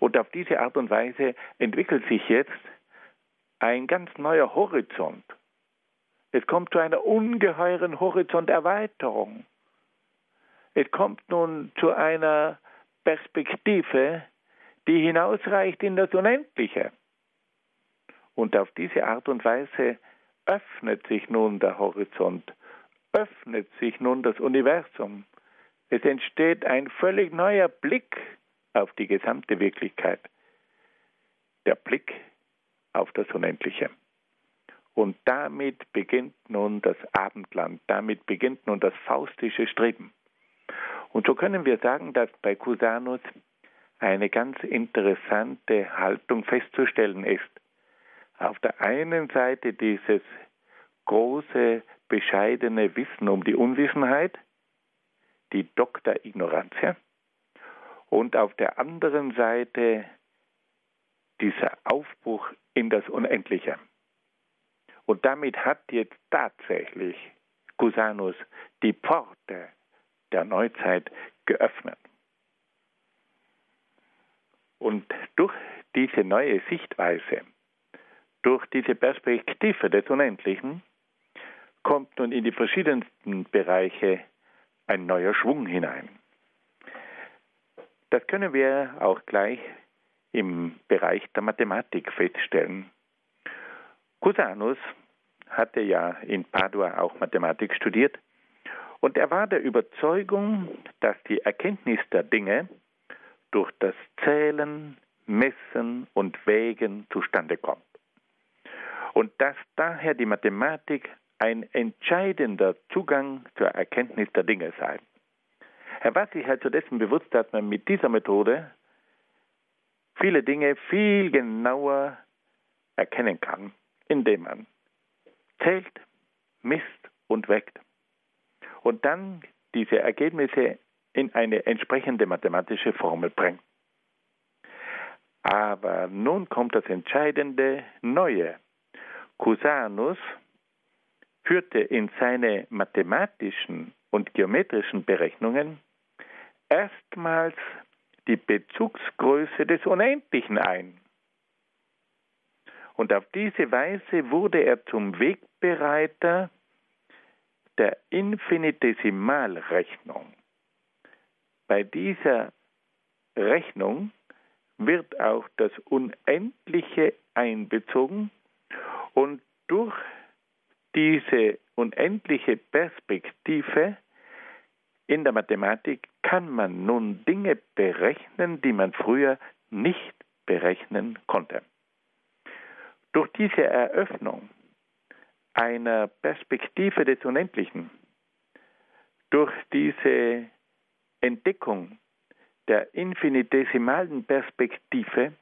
Und auf diese Art und Weise entwickelt sich jetzt ein ganz neuer Horizont. Es kommt zu einer ungeheuren Horizonterweiterung. Es kommt nun zu einer Perspektive, die hinausreicht in das Unendliche. Und auf diese Art und Weise öffnet sich nun der Horizont, öffnet sich nun das Universum. Es entsteht ein völlig neuer Blick auf die gesamte Wirklichkeit. Der Blick auf das Unendliche. Und damit beginnt nun das Abendland, damit beginnt nun das faustische Streben. Und so können wir sagen, dass bei Cusanus eine ganz interessante Haltung festzustellen ist. Auf der einen Seite dieses große, bescheidene Wissen um die Unwissenheit, die Doktorignorantia, und auf der anderen Seite dieser Aufbruch in das Unendliche. Und damit hat jetzt tatsächlich Cusanus die Pforte der Neuzeit geöffnet. Und durch diese neue Sichtweise, durch diese Perspektive des Unendlichen, kommt nun in die verschiedensten Bereiche ein neuer Schwung hinein. Das können wir auch gleich im Bereich der Mathematik feststellen. Cusanus hatte ja in Padua auch Mathematik studiert und er war der Überzeugung, dass die Erkenntnis der Dinge durch das Zählen, Messen und Wägen zustande kommt. Und dass daher die Mathematik ein entscheidender Zugang zur Erkenntnis der Dinge sei. War sich halt zu dessen bewusst, dass man mit dieser Methode viele Dinge viel genauer erkennen kann, indem man zählt, misst und weckt und dann diese Ergebnisse in eine entsprechende mathematische Formel bringt. Aber nun kommt das entscheidende Neue. Cusanus führte in seine mathematischen und geometrischen Berechnungen erstmals die Bezugsgröße des Unendlichen ein. Und auf diese Weise wurde er zum Wegbereiter der Infinitesimalrechnung. Bei dieser Rechnung wird auch das Unendliche einbezogen und durch diese unendliche Perspektive in der Mathematik kann man nun Dinge berechnen, die man früher nicht berechnen konnte. Durch diese Eröffnung einer Perspektive des Unendlichen, durch diese Entdeckung der infinitesimalen Perspektive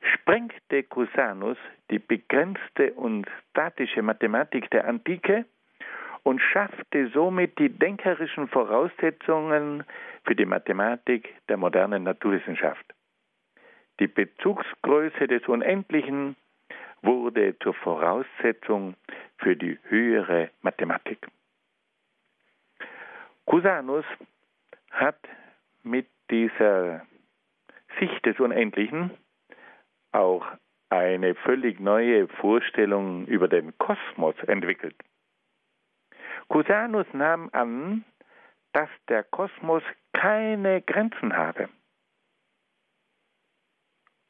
sprengte Cusanus die begrenzte und statische Mathematik der Antike und schaffte somit die denkerischen Voraussetzungen für die Mathematik der modernen Naturwissenschaft. Die Bezugsgröße des Unendlichen wurde zur Voraussetzung für die höhere Mathematik. Cusanus hat mit dieser Sicht des Unendlichen auch eine völlig neue Vorstellung über den Kosmos entwickelt. Cusanus nahm an, dass der Kosmos keine Grenzen habe.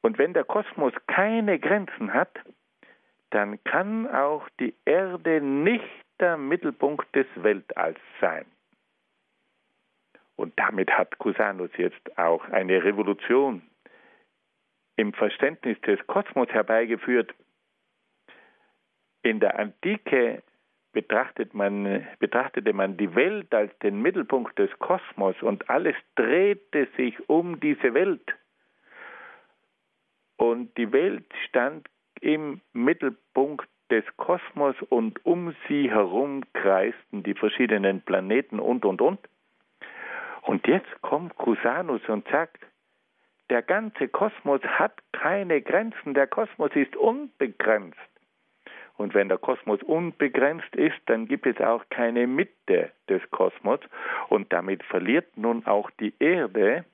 Und wenn der Kosmos keine Grenzen hat, dann kann auch die Erde nicht der Mittelpunkt des Weltalls sein. Und damit hat Cusanus jetzt auch eine Revolution im Verständnis des Kosmos herbeigeführt. In der Antike betrachtet man, betrachtete man die Welt als den Mittelpunkt des Kosmos und alles drehte sich um diese Welt. Und die Welt stand im Mittelpunkt des Kosmos und um sie herum kreisten die verschiedenen Planeten und, und, und. Und jetzt kommt Cusanus und sagt, der ganze Kosmos hat keine Grenzen, der Kosmos ist unbegrenzt. Und wenn der Kosmos unbegrenzt ist, dann gibt es auch keine Mitte des Kosmos und damit verliert nun auch die Erde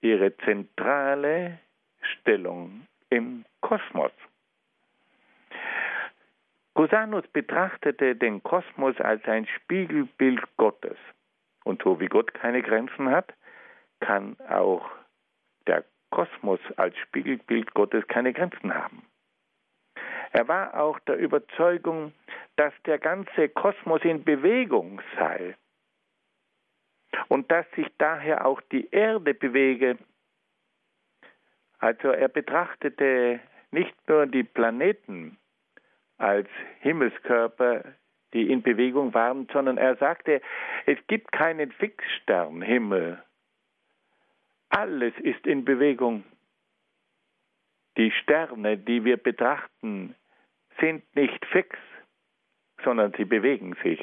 ihre zentrale Stellung im Kosmos. Cusanus betrachtete den Kosmos als ein Spiegelbild Gottes. Und so wie Gott keine Grenzen hat, kann auch der Kosmos als Spiegelbild Gottes keine Grenzen haben. Er war auch der Überzeugung, dass der ganze Kosmos in Bewegung sei und dass sich daher auch die Erde bewege. Also er betrachtete nicht nur die Planeten als Himmelskörper, die in Bewegung waren, sondern er sagte, es gibt keinen Fixsternhimmel, alles ist in Bewegung. Die Sterne, die wir betrachten, sind nicht fix, sondern sie bewegen sich.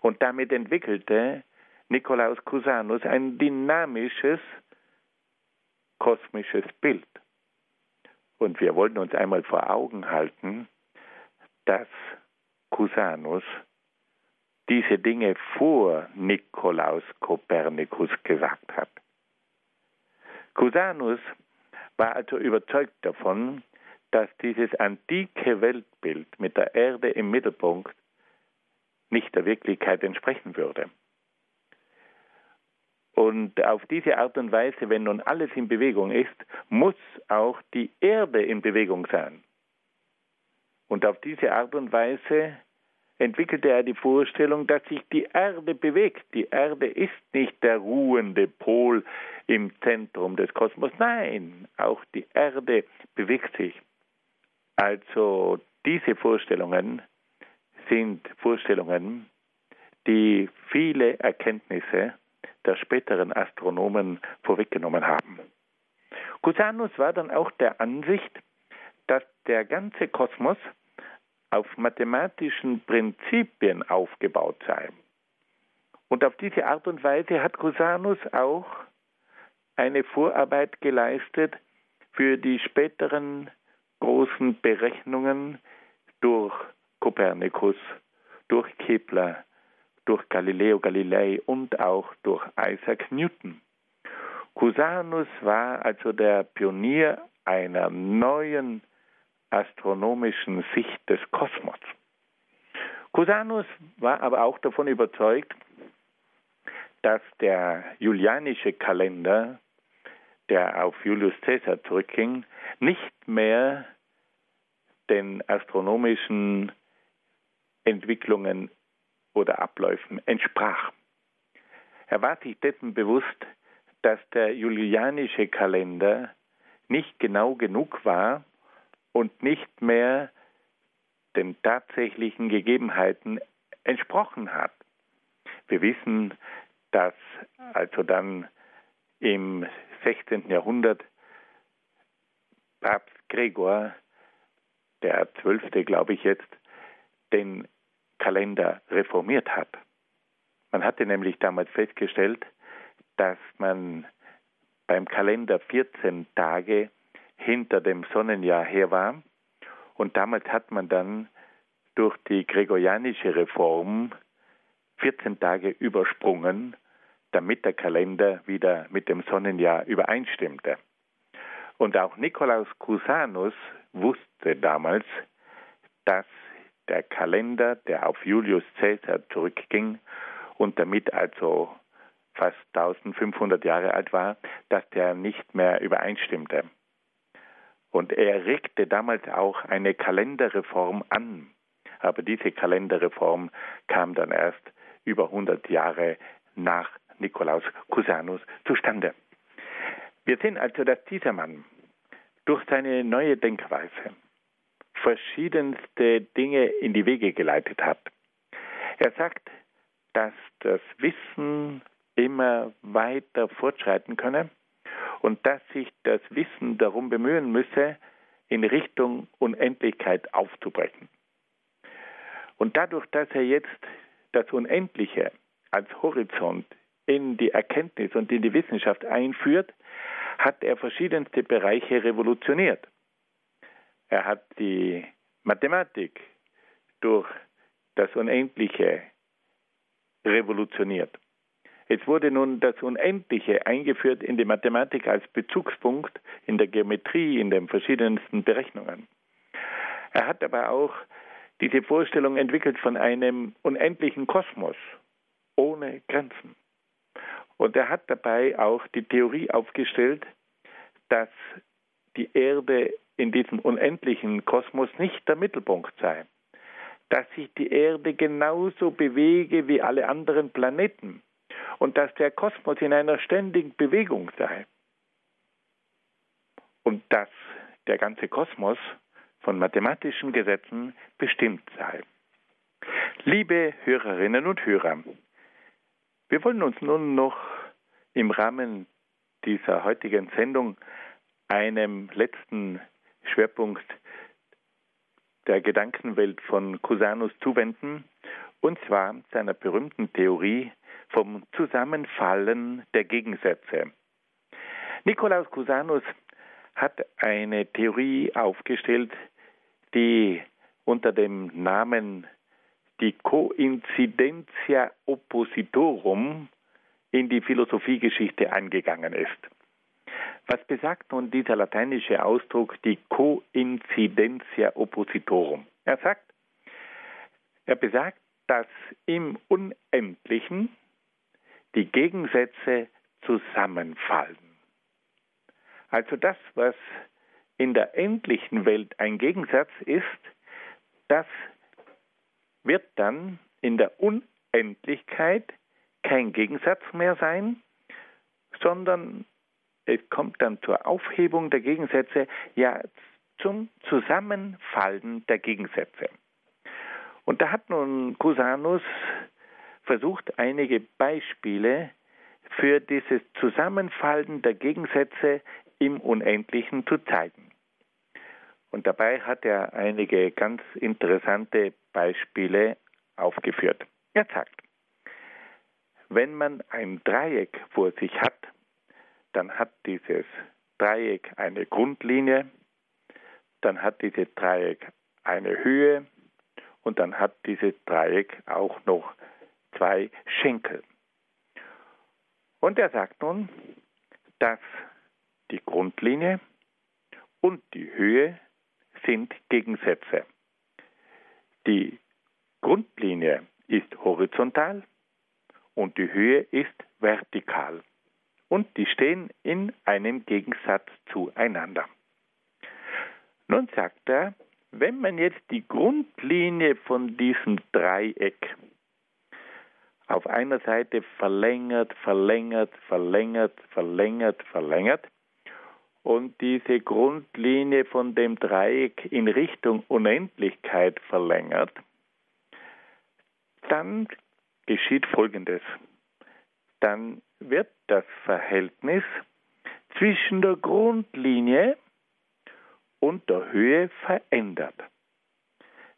Und damit entwickelte Nikolaus Cusanus ein dynamisches kosmisches Bild. Und wir wollten uns einmal vor Augen halten, dass Cusanus diese Dinge vor Nikolaus Kopernikus gesagt hat. Cusanus war also überzeugt davon, dass dieses antike Weltbild mit der Erde im Mittelpunkt nicht der Wirklichkeit entsprechen würde. Und auf diese Art und Weise, wenn nun alles in Bewegung ist, muss auch die Erde in Bewegung sein. Und auf diese Art und Weise entwickelte er die Vorstellung, dass sich die Erde bewegt. Die Erde ist nicht der ruhende Pol im Zentrum des Kosmos. Nein, auch die Erde bewegt sich. Also diese Vorstellungen sind Vorstellungen, die viele Erkenntnisse der späteren Astronomen vorweggenommen haben. Cusanus war dann auch der Ansicht, dass der ganze Kosmos auf mathematischen Prinzipien aufgebaut sei. Und auf diese Art und Weise hat Cusanus auch eine Vorarbeit geleistet für die späteren großen Berechnungen durch Kopernikus, durch Kepler, durch Galileo Galilei und auch durch Isaac Newton. Cusanus war also der Pionier einer neuen astronomischen Sicht des Kosmos. Cusanus war aber auch davon überzeugt, dass der julianische Kalender, der auf Julius Caesar zurückging, nicht mehr den astronomischen Entwicklungen oder Abläufen entsprach. Er war sich dessen bewusst, dass der julianische Kalender nicht genau genug war und nicht mehr den tatsächlichen Gegebenheiten entsprochen hat. Wir wissen, dass also dann im 16. Jahrhundert Papst Gregor, der Zwölfte, glaube ich jetzt, den Kalender reformiert hat. Man hatte nämlich damals festgestellt, dass man beim Kalender 14 Tage hinter dem Sonnenjahr her war. Und damals hat man dann durch die gregorianische Reform 14 Tage übersprungen, damit der Kalender wieder mit dem Sonnenjahr übereinstimmte. Und auch Nikolaus Cusanus wusste damals, dass der Kalender, der auf Julius Caesar zurückging und damit also fast 1500 Jahre alt war, dass der nicht mehr übereinstimmte. Und er regte damals auch eine Kalenderreform an. Aber diese Kalenderreform kam dann erst über 100 Jahre nach Nikolaus Cusanus zustande. Wir sehen also, dass dieser Mann durch seine neue Denkweise verschiedenste Dinge in die Wege geleitet hat. Er sagt, dass das Wissen immer weiter fortschreiten könne und dass sich das Wissen darum bemühen müsse, in Richtung Unendlichkeit aufzubrechen. Und dadurch, dass er jetzt das Unendliche als Horizont in die Erkenntnis und in die Wissenschaft einführt, hat er verschiedenste Bereiche revolutioniert. Er hat die Mathematik durch das Unendliche revolutioniert. Es wurde nun das Unendliche eingeführt in die Mathematik als Bezugspunkt in der Geometrie, in den verschiedensten Berechnungen. Er hat aber auch diese Vorstellung entwickelt von einem unendlichen Kosmos ohne Grenzen. Und er hat dabei auch die Theorie aufgestellt, dass die Erde in diesem unendlichen Kosmos nicht der Mittelpunkt sei, dass sich die Erde genauso bewege wie alle anderen Planeten. Und dass der Kosmos in einer ständigen Bewegung sei. Und dass der ganze Kosmos von mathematischen Gesetzen bestimmt sei. Liebe Hörerinnen und Hörer, wir wollen uns nun noch im Rahmen dieser heutigen Sendung einem letzten Schwerpunkt der Gedankenwelt von Cusanus zuwenden, und zwar seiner berühmten Theorie vom Zusammenfallen der Gegensätze. Nikolaus Cusanus hat eine Theorie aufgestellt, die unter dem Namen die Coincidentia Oppositorum in die Philosophiegeschichte eingegangen ist. Was besagt nun dieser lateinische Ausdruck die Coincidentia Oppositorum? Er sagt, er besagt, dass im Unendlichen die Gegensätze zusammenfallen. Also das, was in der endlichen Welt ein Gegensatz ist, das wird dann in der Unendlichkeit kein Gegensatz mehr sein, sondern es kommt dann zur Aufhebung der Gegensätze, ja zum Zusammenfallen der Gegensätze. Und da hat nun Cusanus versucht, einige Beispiele für dieses Zusammenfallen der Gegensätze im Unendlichen zu zeigen. Und dabei hat er einige ganz interessante Beispiele aufgeführt. Er sagt, wenn man ein Dreieck vor sich hat, dann hat dieses Dreieck eine Grundlinie, dann hat dieses Dreieck eine Höhe und dann hat dieses Dreieck auch noch zwei Schenkel. Und er sagt nun, dass die Grundlinie und die Höhe sind Gegensätze. Die Grundlinie ist horizontal und die Höhe ist vertikal. Und die stehen in einem Gegensatz zueinander. Nun sagt er, wenn man jetzt die Grundlinie von diesem Dreieck auf einer Seite verlängert, verlängert, verlängert, verlängert, verlängert und diese Grundlinie von dem Dreieck in Richtung Unendlichkeit verlängert, dann geschieht Folgendes. Dann wird das Verhältnis zwischen der Grundlinie und der Höhe verändert.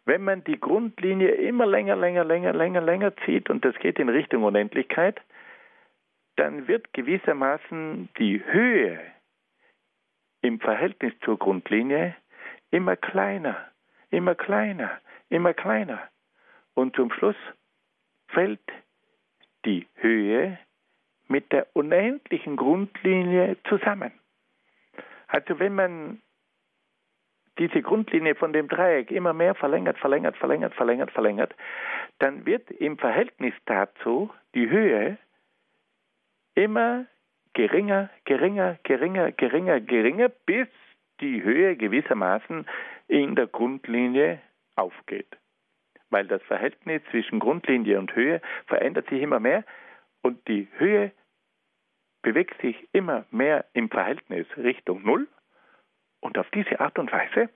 Wenn man die Grundlinie immer länger, länger, länger, länger, länger zieht und das geht in Richtung Unendlichkeit, dann wird gewissermaßen die Höhe im Verhältnis zur Grundlinie immer kleiner, immer kleiner, immer kleiner. Und zum Schluss fällt die Höhe mit der unendlichen Grundlinie zusammen. Also wenn man diese Grundlinie von dem Dreieck immer mehr verlängert, verlängert, verlängert, verlängert, verlängert, dann wird im Verhältnis dazu die Höhe immer geringer, geringer, geringer, geringer, geringer, bis die Höhe gewissermaßen in der Grundlinie aufgeht. Weil das Verhältnis zwischen Grundlinie und Höhe verändert sich immer mehr und die Höhe bewegt sich immer mehr im Verhältnis Richtung Null und auf diese Art und Weise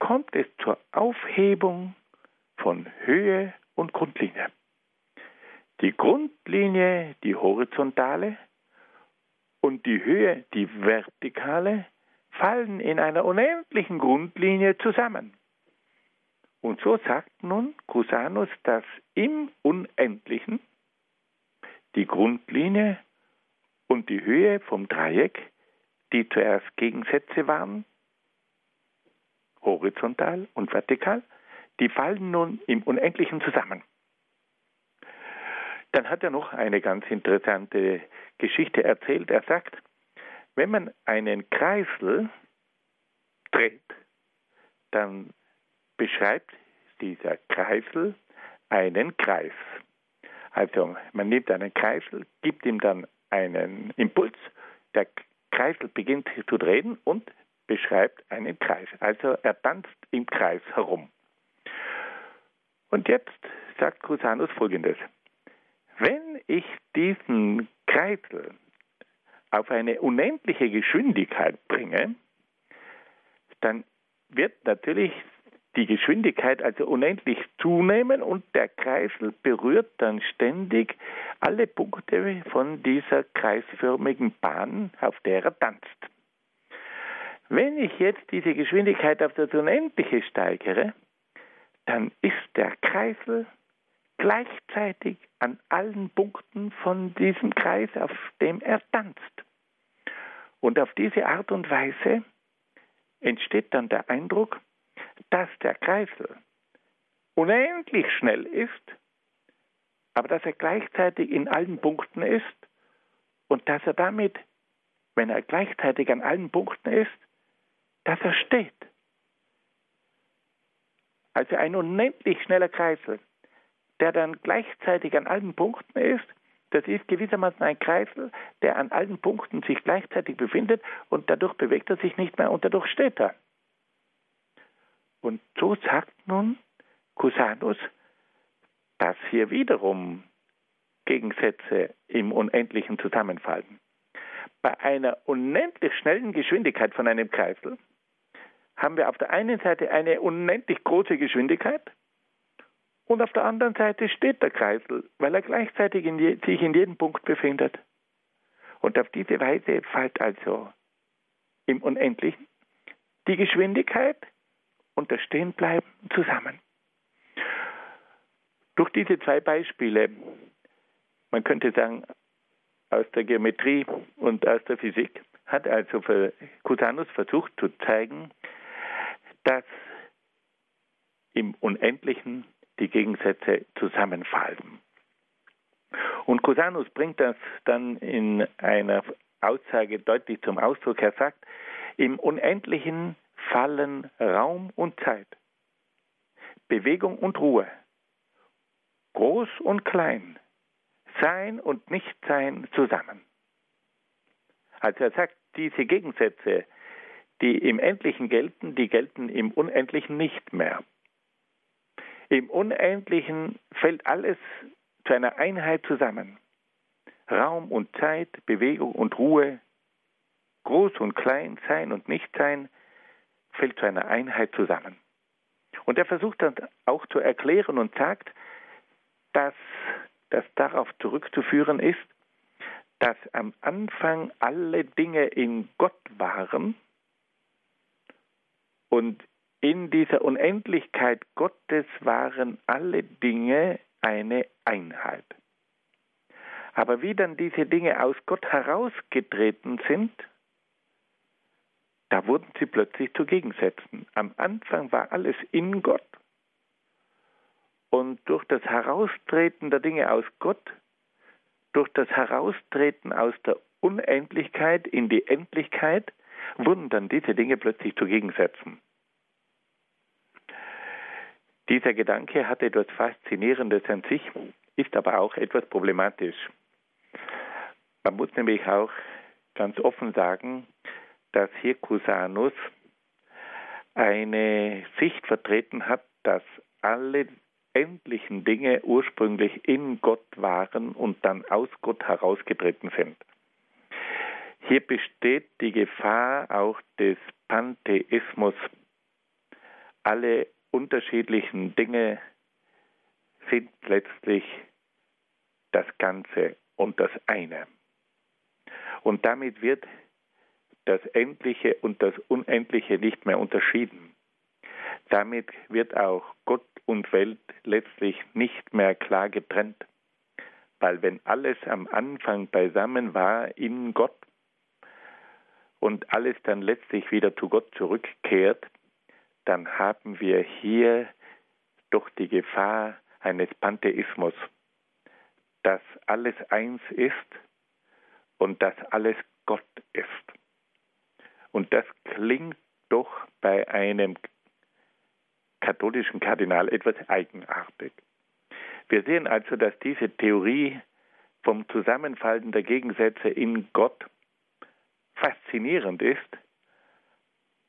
kommt es zur Aufhebung von Höhe und Grundlinie. Die Grundlinie, die horizontale, und die Höhe, die vertikale, fallen in einer unendlichen Grundlinie zusammen. Und so sagt nun Cusanus, dass im Unendlichen die Grundlinie und die Höhe vom Dreieck die zuerst Gegensätze waren, horizontal und vertikal, die fallen nun im Unendlichen zusammen. Dann hat er noch eine ganz interessante Geschichte erzählt. Er sagt, wenn man einen Kreisel dreht, dann beschreibt dieser Kreisel einen Kreis. Also man nimmt einen Kreisel, gibt ihm dann einen Impuls, der Kreisel beginnt zu drehen und beschreibt einen Kreis. Also er tanzt im Kreis herum. Und jetzt sagt Cusanus folgendes. Wenn ich diesen Kreisel auf eine unendliche Geschwindigkeit bringe, dann wird natürlich die Geschwindigkeit also unendlich zunehmen und der Kreisel berührt dann ständig alle Punkte von dieser kreisförmigen Bahn, auf der er tanzt. Wenn ich jetzt diese Geschwindigkeit auf das Unendliche steigere, dann ist der Kreisel gleichzeitig an allen Punkten von diesem Kreis, auf dem er tanzt. Und auf diese Art und Weise entsteht dann der Eindruck, dass der Kreisel unendlich schnell ist, aber dass er gleichzeitig in allen Punkten ist und dass er damit, wenn er gleichzeitig an allen Punkten ist, dass er steht. Also ein unendlich schneller Kreisel, der dann gleichzeitig an allen Punkten ist, das ist gewissermaßen ein Kreisel, der an allen Punkten sich gleichzeitig befindet und dadurch bewegt er sich nicht mehr und dadurch steht er. Und so sagt nun Cusanus, dass hier wiederum Gegensätze im Unendlichen zusammenfallen. Bei einer unendlich schnellen Geschwindigkeit von einem Kreisel haben wir auf der einen Seite eine unendlich große Geschwindigkeit und auf der anderen Seite steht der Kreisel, weil er gleichzeitig in je, sich in jedem Punkt befindet. Und auf diese Weise fällt also im Unendlichen, die Geschwindigkeit und das Stehenbleiben zusammen. Durch diese zwei Beispiele, man könnte sagen, aus der Geometrie und aus der Physik, hat also Cusanus versucht zu zeigen, dass im Unendlichen die Gegensätze zusammenfallen. Und Cusanus bringt das dann in einer Aussage deutlich zum Ausdruck. Er sagt, im Unendlichen fallen Raum und Zeit, Bewegung und Ruhe, groß und klein, Sein und Nichtsein zusammen. Also er sagt, diese Gegensätze, die im Endlichen gelten, die gelten im Unendlichen nicht mehr. Im Unendlichen fällt alles zu einer Einheit zusammen. Raum und Zeit, Bewegung und Ruhe, Groß und Klein, Sein und Nichtsein fällt zu einer Einheit zusammen. Und er versucht dann auch zu erklären und sagt, dass das darauf zurückzuführen ist, dass am Anfang alle Dinge in Gott waren und in dieser Unendlichkeit Gottes waren alle Dinge eine Einheit. Aber wie dann diese Dinge aus Gott herausgetreten sind, da wurden sie plötzlich zu Gegensätzen. Am Anfang war alles in Gott und durch das Heraustreten der Dinge aus Gott, durch das Heraustreten aus der Unendlichkeit in die Endlichkeit, wurden dann diese Dinge plötzlich zu Gegensätzen. Dieser Gedanke hat etwas Faszinierendes an sich, ist aber auch etwas problematisch. Man muss nämlich auch ganz offen sagen, dass hier Cusanus eine Sicht vertreten hat, dass alle endlichen Dinge ursprünglich in Gott waren und dann aus Gott herausgetreten sind. Hier besteht die Gefahr auch des Pantheismus. Alle unterschiedlichen Dinge sind letztlich das Ganze und das eine. Und damit wird das Endliche und das Unendliche nicht mehr unterschieden. Damit wird auch Gott und Welt letztlich nicht mehr klar getrennt, weil wenn alles am Anfang beisammen war in Gott und alles dann letztlich wieder zu Gott zurückkehrt, dann haben wir hier doch die Gefahr eines Pantheismus, dass alles eins ist und dass alles Gott ist. Und das klingt doch bei einem katholischen Kardinal etwas eigenartig. Wir sehen also, dass diese Theorie vom Zusammenfallen der Gegensätze in Gott faszinierend ist,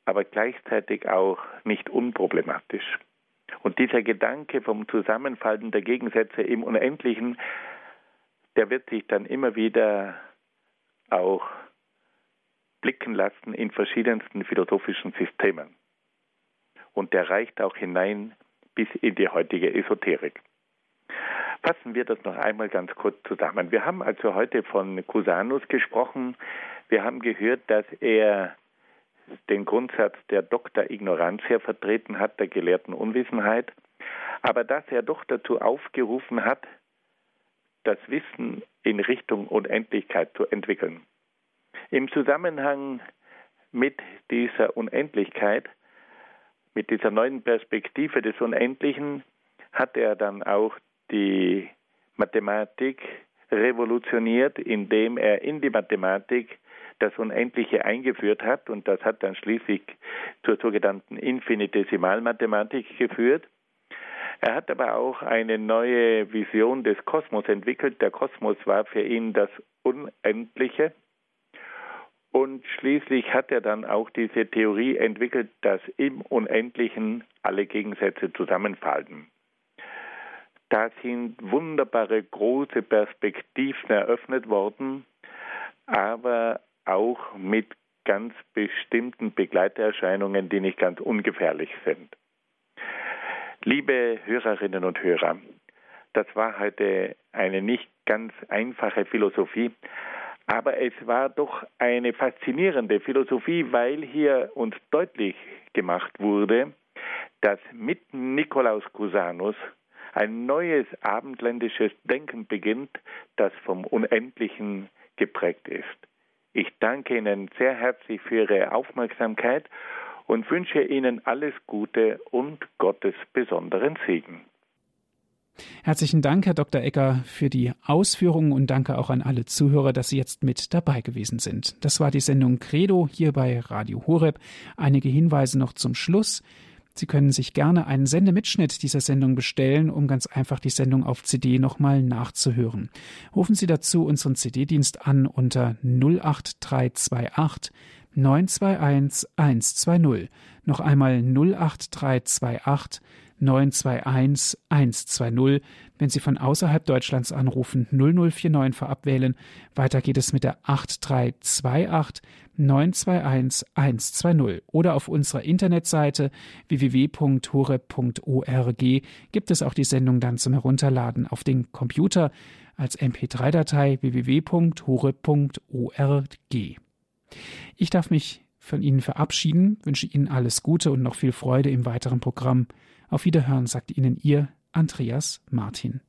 aber gleichzeitig auch nicht unproblematisch. Und dieser Gedanke vom Zusammenfallen der Gegensätze im Unendlichen, der wird sich dann immer wieder auch blicken lassen in verschiedensten philosophischen Systemen. Und der reicht auch hinein bis in die heutige Esoterik. Fassen wir das noch einmal ganz kurz zusammen. Wir haben also heute von Cusanus gesprochen. Wir haben gehört, dass er den Grundsatz der Doktor Ignorantia vertreten hat, der gelehrten Unwissenheit, aber dass er doch dazu aufgerufen hat, das Wissen in Richtung Unendlichkeit zu entwickeln. Im Zusammenhang mit dieser Unendlichkeit, mit dieser neuen Perspektive des Unendlichen, hat er dann auch die Mathematik revolutioniert, indem er in die Mathematik das Unendliche eingeführt hat und das hat dann schließlich zur sogenannten Infinitesimalmathematik geführt. Er hat aber auch eine neue Vision des Kosmos entwickelt. Der Kosmos war für ihn das Unendliche. Und schließlich hat er dann auch diese Theorie entwickelt, dass im Unendlichen alle Gegensätze zusammenfallen. Da sind wunderbare große Perspektiven eröffnet worden, aber auch mit ganz bestimmten Begleiterscheinungen, die nicht ganz ungefährlich sind. Liebe Hörerinnen und Hörer, das war heute eine nicht ganz einfache Philosophie, Aber es war doch eine faszinierende Philosophie, weil hier uns deutlich gemacht wurde, dass mit Nikolaus Cusanus ein neues abendländisches Denken beginnt, das vom Unendlichen geprägt ist. Ich danke Ihnen sehr herzlich für Ihre Aufmerksamkeit und wünsche Ihnen alles Gute und Gottes besonderen Segen. Herzlichen Dank, Herr Dr. Ecker, für die Ausführungen und danke auch an alle Zuhörer, dass Sie jetzt mit dabei gewesen sind. Das war die Sendung Credo hier bei Radio Horeb. Einige Hinweise noch zum Schluss. Sie können sich gerne einen Sendemitschnitt dieser Sendung bestellen, um ganz einfach die Sendung auf CD nochmal nachzuhören. Rufen Sie dazu unseren CD-Dienst an unter 08328 921 120. Noch einmal 08328 921 120. Wenn Sie von außerhalb Deutschlands anrufen, 0049 vorab wählen. Weiter geht es mit der 8328 921 120 oder auf unserer Internetseite www.hore.org gibt es auch die Sendung dann zum Herunterladen auf den Computer als MP3-Datei www.hore.org. Ich darf mich von Ihnen verabschieden, wünsche Ihnen alles Gute und noch viel Freude im weiteren Programm. Auf Wiederhören sagt Ihnen Ihr Andreas Martin.